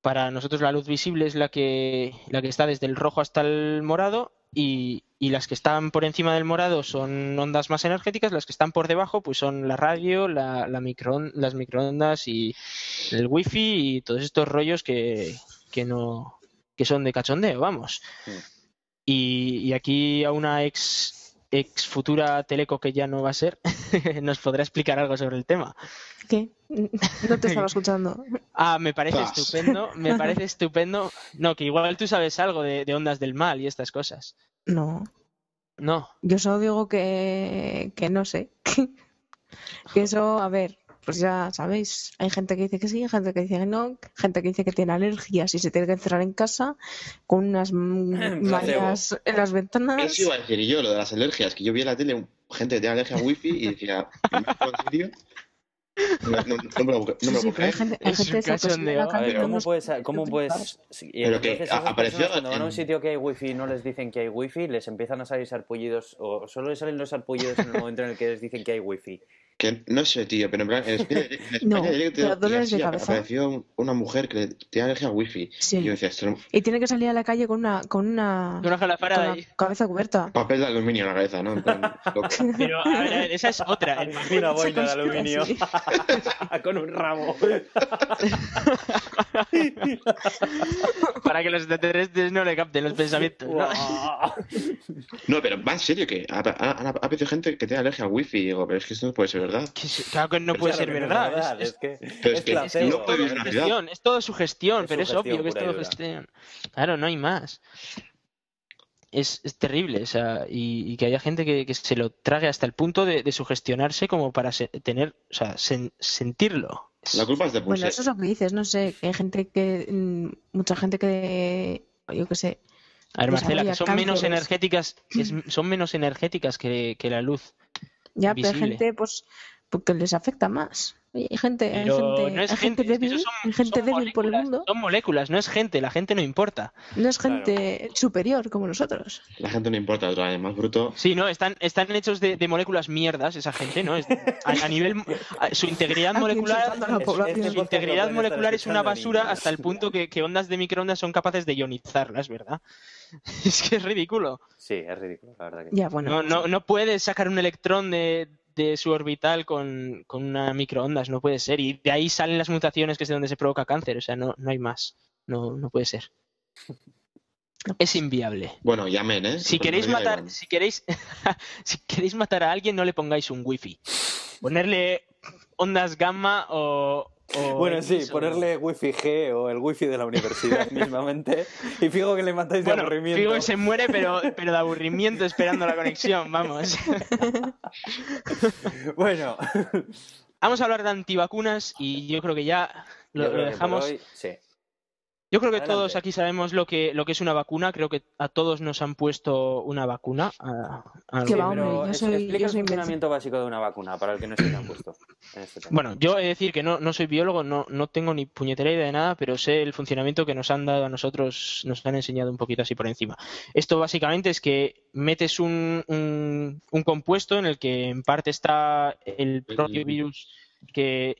Para nosotros la luz visible es la que, la que está desde el rojo hasta el morado y, y las que están por encima del morado son ondas más energéticas, las que están por debajo pues son la radio, la, la microon- las microondas y el wifi y todos estos rollos que, que no que son de cachondeo, vamos. Y, y aquí a una ex, ex futura teleco que ya no va a ser nos podrá explicar algo sobre el tema. ¿Qué? No te estaba escuchando. Ah, me parece estupendo, me parece estupendo. No, que igual tú sabes algo de, de ondas del mal y estas cosas. No. No, Yo solo digo que, que no sé. que eso, a ver, pues ya sabéis, hay gente que dice que sí, hay gente que dice que no, gente que dice que tiene alergias y se tiene que encerrar en casa con unas mm, mallas en las ventanas. Eso iba a decir yo, lo de las alergias, que yo vi en la tele gente que tenía alergia a wifi y decía, ¿en serio? No, no, no me lo, no me lo Sí, sí, hay gente, hay Es gente en cachondeo. ¿cómo puedes, cómo puedes... sí, Pero que apareció personas cuando van a un sitio que hay wifi y no les dicen que hay wifi, les empiezan a salir sarpullidos, o solo les salen los sarpullidos en el momento en el que les dicen que hay wifi. Que no sé, tío, pero en plan, en España, en España No, directo pero dolores de cabeza. apareció una mujer que tenía alergia al wifi. Sí. Y yo decía, esto es Y tiene que salir a la calle con una, con una, Una jalafara con ahí. cabeza cubierta. papel de aluminio en la cabeza, ¿no? En plan. Pero a ver, esa es otra. Una boina de aluminio con un ramo. para que los extraterrestres no le capten los pensamientos. ¿no? Pero va en serio que ha, ha, gente que tiene alergia al wifi. Y digo, pero es que esto no puede ser verdad. Que claro que no puede ser verdad. es- es- que Pero es es que placebo, no puede todo es sugestión, Es pero es obvio que es todo dura. gestión. Claro, no hay más. Es, es terrible, o sea, y, y que haya gente que, que se lo trague hasta el punto de, de sugestionarse como para se- tener, o sea, sen- sentirlo. La culpa es de Bueno, Pulse. eso es lo que dices, no sé, que hay gente que, mm, mucha gente que, yo qué sé, A ver, Marcela, que son menos energéticas, es- son menos energéticas que, que la luz. ya, pero hay gente, pues, porque les afecta más. Hay gente, hay gente, no es hay gente gente, es que débil, son- hay gente son débil por el moléculas, mundo, Son moléculas, no es gente, la gente no importa. no es Claro. gente superior como nosotros. La gente no importa, otra vez, más bruto. Sí, no, están, están hechos de, de moléculas mierdas, esa gente, ¿no? Es, a, a nivel. a- su integridad molecular. es- Su integridad molecular es una basura hasta el punto que, que ondas de microondas son capaces de ionizarla, es verdad. Es que es ridículo. Sí, es ridículo, la verdad que Ya, bueno, No, no, no puedes sacar un electrón de, de su orbital con, con una microondas, no puede ser. Y de ahí salen las mutaciones que es de donde se provoca cáncer, o sea, no, no hay más. No, no puede ser. Es inviable. Bueno, llamen, ¿eh? Si Porque queréis matar, Iván. si queréis, si queréis matar a alguien, no le pongáis un wifi. Ponerle ondas gamma o. o Bueno, sí, ponerle wifi G o el wifi de la universidad mismamente y fijo que le matáis de Bueno, aburrimiento. digo que se muere, pero, pero de aburrimiento esperando la conexión, vamos. Bueno, Vamos a hablar de antivacunas y yo creo que ya lo, dejamos. hoy, sí. Yo creo que Adelante. todos aquí sabemos lo que, lo que es una vacuna. Creo que a todos nos han puesto una vacuna. a- a- Pero hombre, yo es- soy- explica yo el funcionamiento básico de una vacuna para el que no esté tan puesto en este tema. Bueno, yo he de decir que no, no soy biólogo, no, no tengo ni puñetera idea de nada, pero sé el funcionamiento que nos han dado a nosotros, nos han enseñado un poquito así por encima. Esto básicamente es que metes un, un, un compuesto en el que en parte está el propio virus que,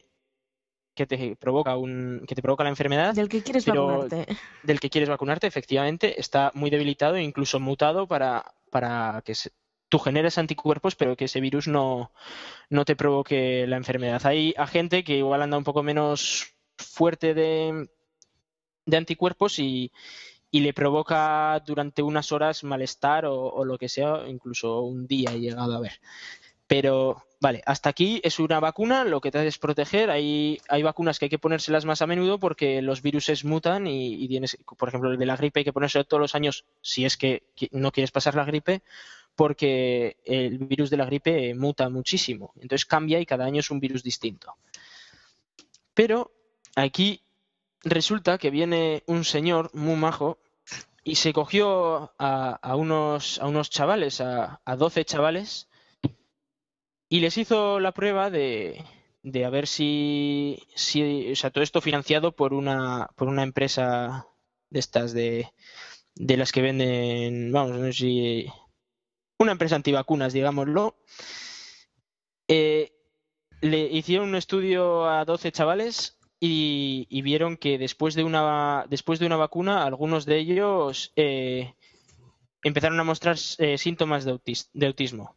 que te provoca un, que te provoca la enfermedad, del que quieres vacunarte. del que quieres vacunarte, efectivamente, está muy debilitado e incluso mutado para, para que se- tú generes anticuerpos, pero que ese virus no, no te provoque la enfermedad. Hay a gente que igual anda un poco menos fuerte de, de anticuerpos y, y le provoca durante unas horas malestar o, o lo que sea, incluso un día he llegado a ver. Pero, vale, hasta aquí es una vacuna, lo que te hace es proteger. Hay, hay vacunas que hay que ponérselas más a menudo porque los virus mutan y, y tienes, por ejemplo, el de la gripe hay que ponérselo todos los años si es que no quieres pasar la gripe, porque el virus de la gripe muta muchísimo. Entonces cambia y cada año es un virus distinto. Pero aquí resulta que viene un señor muy majo y se cogió a, a unos, a unos chavales, a, a 12 chavales, y les hizo la prueba de, de a ver si, si, o sea, todo esto financiado por una, por una empresa de estas de, de las que venden, vamos, no sé si, una empresa antivacunas, digámoslo. Eh, le hicieron un estudio a 12 chavales y, vieron que después de una después de una vacuna algunos de ellos eh, empezaron a mostrar eh, síntomas de autismo.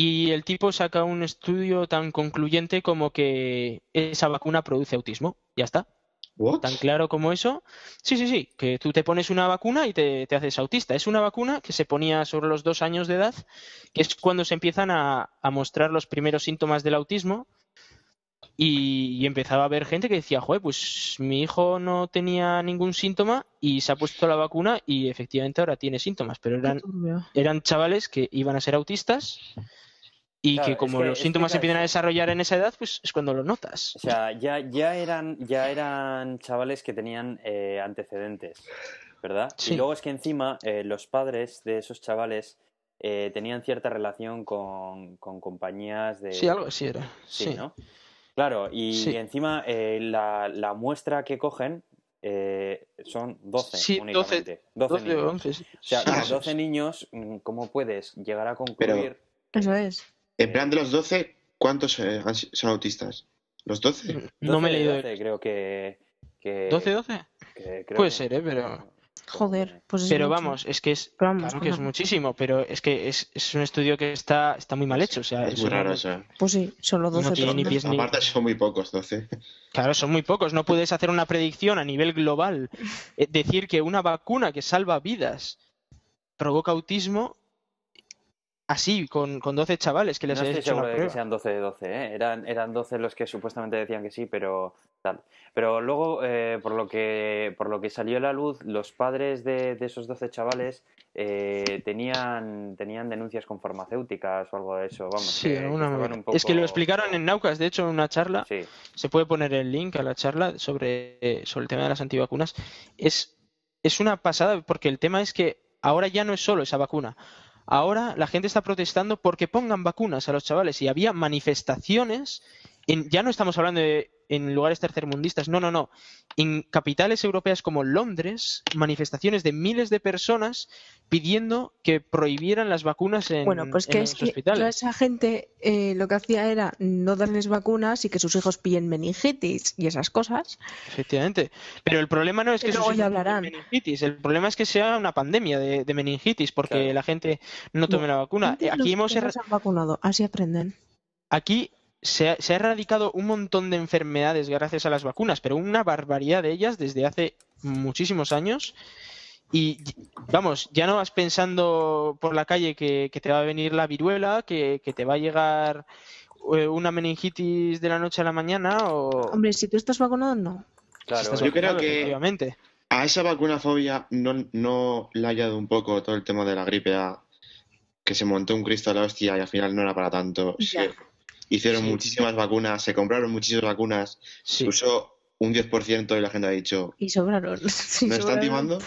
Y el tipo saca un estudio tan concluyente como que esa vacuna produce autismo. Ya está. ¿What? Tan claro como eso. Sí, sí, sí. Que tú te pones una vacuna y te, te haces autista. Es una vacuna que se ponía sobre los dos años de edad, que es cuando se empiezan a, a mostrar los primeros síntomas del autismo. Y, y empezaba a haber gente que decía, joder, pues mi hijo no tenía ningún síntoma y se ha puesto la vacuna y efectivamente ahora tiene síntomas, pero eran, eran chavales que iban a ser autistas y Claro, que es como que los síntomas se empiezan a desarrollar en esa edad, pues es cuando lo notas. O sea, ya, ya, eran, ya eran chavales que tenían eh, antecedentes, ¿verdad? Sí. Y luego es que encima eh, los padres de esos chavales eh, tenían cierta relación con, con compañías de... Sí, algo así era. Sí, Sí, ¿no? Claro, y, Sí. y encima eh, la, la muestra que cogen eh, son 12 Sí, 12, únicamente. 12, 12 niños. o 11. sí. O sea, Ah, con eso 12 niños, mm, ¿cómo puedes llegar a concluir? Eso es. En plan de los 12, ¿cuántos eh, son autistas? ¿Los 12? No me he 12, leído. 12, creo que, que- ¿12, 12? que creo Puede que- ser, ¿eh? Pero, Joder, pues es pero mucho. vamos, es que es, Pero vamos, claro que es muchísimo, pero es que es, es un estudio que está, está muy mal hecho. O sea, Es eso muy no- raro eso. eh. Pues sí, solo 12 tiene ni pies ni- Aparte son muy pocos, 12. Claro, son muy pocos. No puedes hacer una predicción a nivel global. Eh, decir que una vacuna que salva vidas provoca autismo así, con, con 12 chavales que les No hayas estoy hecho seguro una de que sean 12 de 12, ¿eh? Eran, eran 12 los que supuestamente decían que sí, pero tal. Pero luego, eh, por, lo que, por lo que salió a la luz, los padres de, de esos 12 chavales eh, tenían, tenían denuncias con farmacéuticas o algo de eso. Vamos, Sí, que- que estaban movida. un Es que lo poco- explicaron en Naucas, de hecho, en una charla. Sí, Se puede poner el link a la charla sobre, eh, sobre el tema de las antivacunas. Es, es una pasada porque el tema es que ahora ya no es solo esa vacuna. Ahora la gente está protestando porque pongan vacunas a los chavales y había manifestaciones. En, ya no estamos hablando de en lugares tercermundistas, no, no, no. En capitales europeas como Londres, manifestaciones de miles de personas pidiendo que prohibieran las vacunas en, Bueno, pues en que los es que toda hospitales. esa gente eh, lo que hacía era no darles vacunas y que sus hijos pillen meningitis y esas cosas. Efectivamente. Pero el problema no es que luego sus ya hijos tengan hablarán. meningitis, el problema es que sea una pandemia de, de meningitis porque Claro. la gente no tome la vacuna. Aquí los hemos se han vacunado, así aprenden. aquí se ha, se ha erradicado un montón de enfermedades gracias a las vacunas, pero una barbaridad de ellas desde hace muchísimos años. Y vamos, ya no vas pensando por la calle que, que te va a venir la viruela, que, que te va a llegar eh, una meningitis de la noche a la mañana o Hombre, si tú estás vacunado, no. si claro. estás Yo creo que- efectivamente. A esa vacunafobia no, no le ha ayudado un poco todo el tema de la gripe A, que se montó un Cristo a la hostia y al final no era para tanto. Se hicieron Sí. muchísimas vacunas, se compraron muchísimas vacunas, Sí. se usó un 10% y la gente ha dicho, Y sobraron. Sí, ¿me están timando?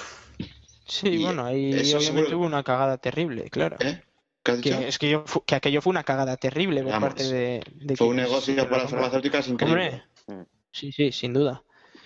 Sí, Y bueno, ahí obviamente seguro- hubo una cagada terrible, claro. ¿Eh? ¿Qué has dicho? Que es que, yo, fu- que aquello fue una cagada terrible por Vamos, parte de, de Fue un negocio para la las farmacéuticas increíble. Hombre, sí, sí, sin duda.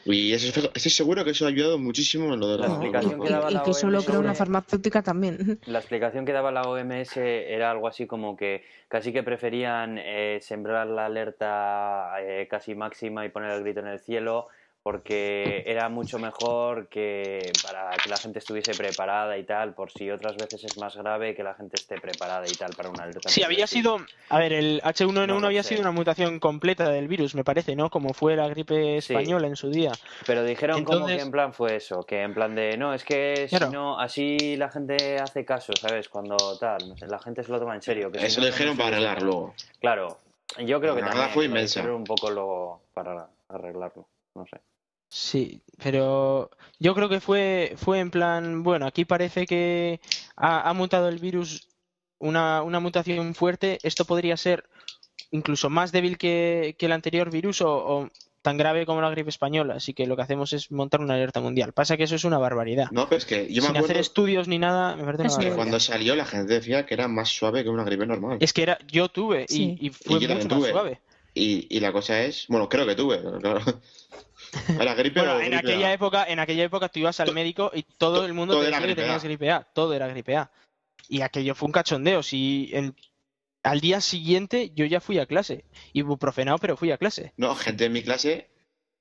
Y eso, es- estoy seguro que eso ha ayudado muchísimo en lo de la La explicación que daba la que solo OMS creó una farmacéutica también. La explicación que daba la OMS era algo así como que casi que preferían eh, sembrar la alerta eh, casi máxima y poner el grito en el cielo porque era mucho mejor que para que la gente estuviese preparada y tal, por si otras veces es más grave que la gente esté preparada y tal para una alerta. Sí, había sido. A ver, el H1N1 No lo había sé. sido una mutación completa del virus, me parece, ¿no? Como fue la gripe Sí. española en su día. Pero dijeron como Entonces- que en plan fue eso, que en plan de, no, es que si Claro. no, así la gente hace caso, ¿sabes? Cuando tal, no sé, la gente se lo toma en serio. Que Eso lo no dijeron para hubiese- arreglar luego. Claro, yo creo que La también verdad fue lo inmensa. un poco luego para arreglarlo, no sé. Sí, pero yo creo que fue, fue en plan, bueno, aquí parece que ha, ha mutado el virus una, una mutación fuerte. Esto podría ser incluso más débil que, que el anterior virus o, o tan grave como la gripe española. Así que lo que hacemos es montar una alerta mundial. Pasa que eso es una barbaridad. No, pero es que yo me Sin acuerdo hacer estudios ni nada, me parece una Eso que cuando salió la gente decía que era más suave que una gripe normal. Es que era, yo tuve Sí. y, fue Y yo mucho más tuve. suave. Y, y la cosa es, bueno, creo que tuve, pero claro. Era gripe Bueno, o en gripe aquella A. época, en aquella época tú ibas al médico y todo to- el mundo todo te decía que gripe tenías A. gripe A, todo era gripe A. Y aquello fue un cachondeo. Si en- al día siguiente yo ya fui a clase, ibuprofenado, pero fui a clase. No, gente en mi clase,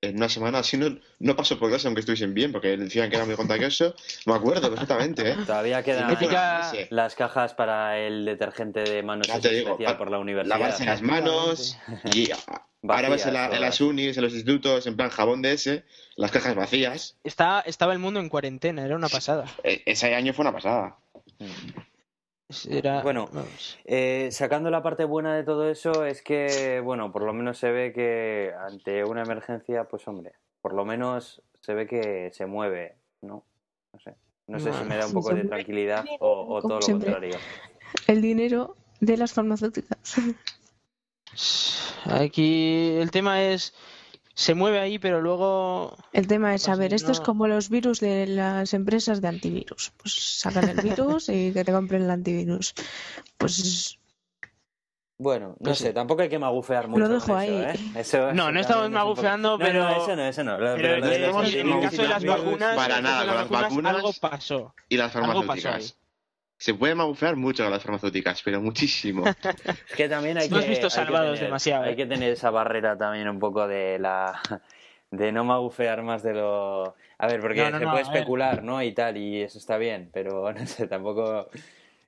en una semana así no, no pasó por clase aunque estuviesen bien, porque decían que era muy contagioso. Me acuerdo perfectamente, ¿eh? Todavía quedan las cajas para el detergente de manos Ya te digo, por la universidad. Lavarse las manos y ahora ves en, la- en las unis, en los institutos, en plan jabón de ese, las cajas vacías. Está, estaba el mundo en cuarentena, era una pasada. E- ese año fue una pasada. Era, Bueno. Eh, sacando la parte buena de todo eso es que, bueno, por lo menos se ve que ante una emergencia, pues hombre, por lo menos se ve que se mueve, ¿no? No sé. No sé si me da un poco de tranquilidad o, todo lo contrario. El dinero de las farmacéuticas. Aquí el tema es, se mueve ahí, pero luego El tema es, a ver, esto es no. como los virus de las empresas de antivirus. Pues sacan el virus y que te compren el antivirus. Pues Bueno, no Pues sé, sí. tampoco hay que magufear mucho. Lo dejo ahí. ¿eh? Eso- No, no estamos poco- magufeando, No, pero- No, eso no, eso no. Pero en, el- en el caso de las no, vacunas, para nada, con las vacunas algo pasó. Y las Algo pasó ahí. farmacéuticas. Se puede magufear mucho a las farmacéuticas, pero muchísimo. Es que también hay que. has visto hay que Salvados tener- demasiado, Hay ¿eh? que tener esa barrera también un poco de la. de no magufear más de lo. A ver, porque No, no, se no, puede ver. especular, ¿no? Y tal, y eso está bien, pero no sé, tampoco.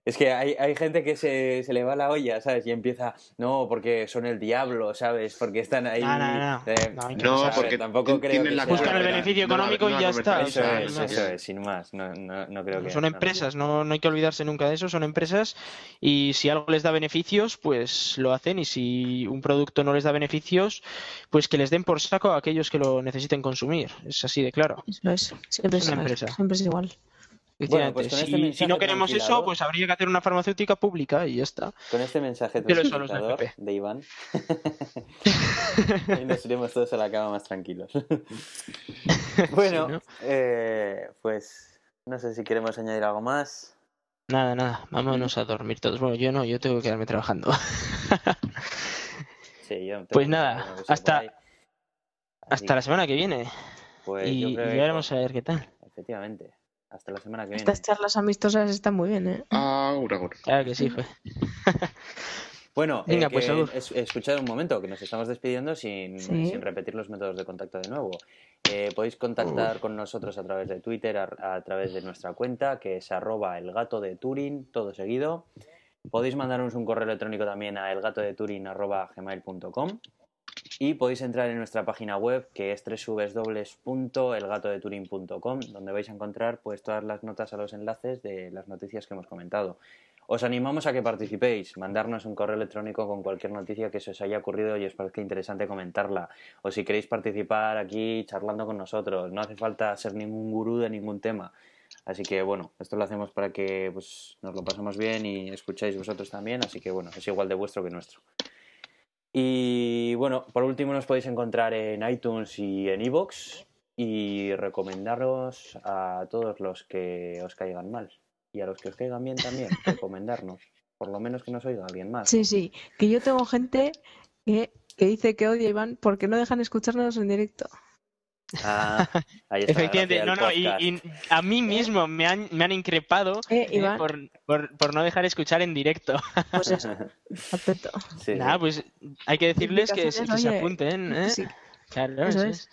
Es que hay, hay gente que se, se le va la olla, ¿sabes? Y empieza, no, porque son el diablo, ¿sabes? Porque están ahí. No, no, no. eh, No, No, porque tampoco creo que la sea- Buscan el beneficio económico y ya está, Eso es, no, eso es, sin más. No, no, no creo que. Son empresas, no, no hay que olvidarse nunca de eso, son empresas y si algo les da beneficios, pues lo hacen y si un producto no les da beneficios, pues que les den por saco a aquellos que lo necesiten consumir. Es así de claro. Eso es. Siempre Es una empresa. Siempre es igual. Bueno, pues con este si, no queremos eso, pues habría que hacer una farmacéutica pública y ya está. Con este mensaje tranquilizador PP. de Iván, y nos iremos todos a la cama más tranquilos. bueno, Sí, ¿no? eh, pues no sé si queremos añadir algo más. Nada, nada, vámonos a dormir todos. Bueno, yo no, yo tengo que quedarme trabajando. Sí, yo Pues nada, hasta- Hasta la semana que viene pues, yo y, y creo que veremos a ver qué tal. Efectivamente, hasta la semana que viene. Estas charlas amistosas están muy bien, ¿eh? Agur, agur. Claro que sí, fue. Bueno, Venga, eh, pues, es- escuchad un momento, que nos estamos despidiendo sin, Sí. sin repetir los métodos de contacto de nuevo. Eh, podéis contactar con nosotros a través de Twitter, a, a través de nuestra cuenta, que es arroba el gato de Turing, todo seguido. Podéis mandarnos un correo electrónico también a elgatodeturing.gmail.com y podéis entrar en nuestra página web que es www.elgatodeturing.com donde vais a encontrar pues todas las notas a los enlaces de las noticias que hemos comentado. Os animamos a que participéis, mandarnos un correo electrónico con cualquier noticia que se os haya ocurrido y os parezca interesante comentarla. O si queréis participar aquí charlando con nosotros, no hace falta ser ningún gurú de ningún tema. Así que bueno, esto lo hacemos para que pues, nos lo pasemos bien y escucháis vosotros también, así que bueno, es igual de vuestro que nuestro. Y bueno, por último nos podéis encontrar en iTunes y en iVoox y recomendaros a todos los que os caigan mal y a los que os caigan bien también, recomendarnos, por lo menos que nos oiga alguien más. Sí, sí. Que yo tengo gente que, que dice que odia a Iván porque no dejan escucharnos en directo. Ah, ahí está Efectivamente, no, no, y, a mí mismo me han, me han increpado Eh, eh, por, por, por no dejar escuchar en directo. pues eso. Sí, Nada, pues hay que decirles que, se- que Explicaciones, se oye, apunten, ¿eh? Sí. Claro, Eso eso es. es.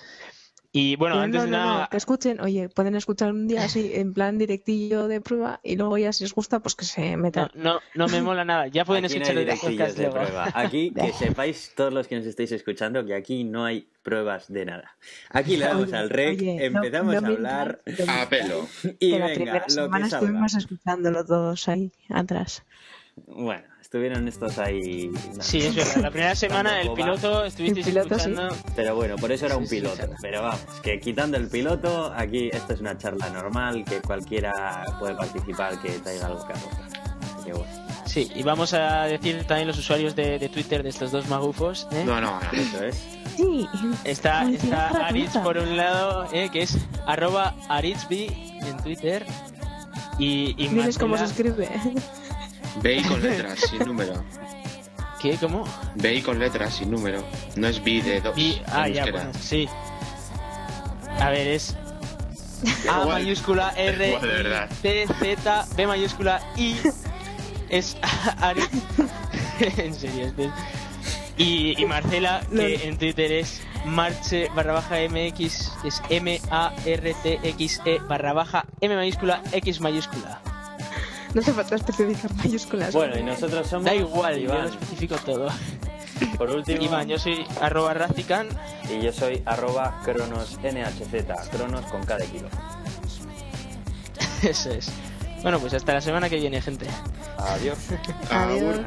Y bueno, Pero antes no, de no, no, nada, que escuchen, oye, pueden escuchar un día así, en plan directillo de prueba, y luego ya si os gusta, pues que se no, metan. no, no me mola nada. Ya pueden Aquí no escuchar el podcast de luego. prueba. Aquí que sepáis todos los que nos estáis escuchando que aquí no hay pruebas de nada. Aquí le damos Oye, al rec, oye, no- empezamos no a hablar no A pelo. y Que la venga, primera lo semana que salga. estuvimos escuchándolo todos ahí, atrás. Bueno, estuvieron estos ahí. Sí, es verdad. La primera semana el piloto estuvisteis El piloto, sí. escuchando. Pero bueno, por eso era un Sí, sí, piloto. Pero vamos, que quitando el piloto, aquí esto es una charla normal, que cualquiera puede participar, que traiga algo que. Así que bueno. Sí, y vamos a decir también los usuarios de, de Twitter de estos dos magufos. ¿eh? No, no, no. Eso es. Sí, Está, está Aritz por un lado, eh, que es arroba en Twitter. Y, y diles cómo se escribe. B con letras, sin número. ¿Qué? ¿Cómo? B con letras, sin número. No es B de dos. Y, ah, ya, bueno, sí. A ver, es A Igual. mayúscula R Igual, de verdad. T Z B mayúscula I es Aritz. en serio, este es- Y, y Marcela, que en Twitter es marche barra baja MX, es M A R T X E barra baja M mayúscula X mayúscula. No hace falta especificar mayúsculas. Bueno, y nosotros somos. Da igual, yo lo Iván. especifico todo. Por último, Iván, yo soy arroba Razican. y yo soy arroba cronos nhz, cronos con cada kilo. Eso es. Bueno, pues hasta la semana que viene, gente. Adiós. Adiós.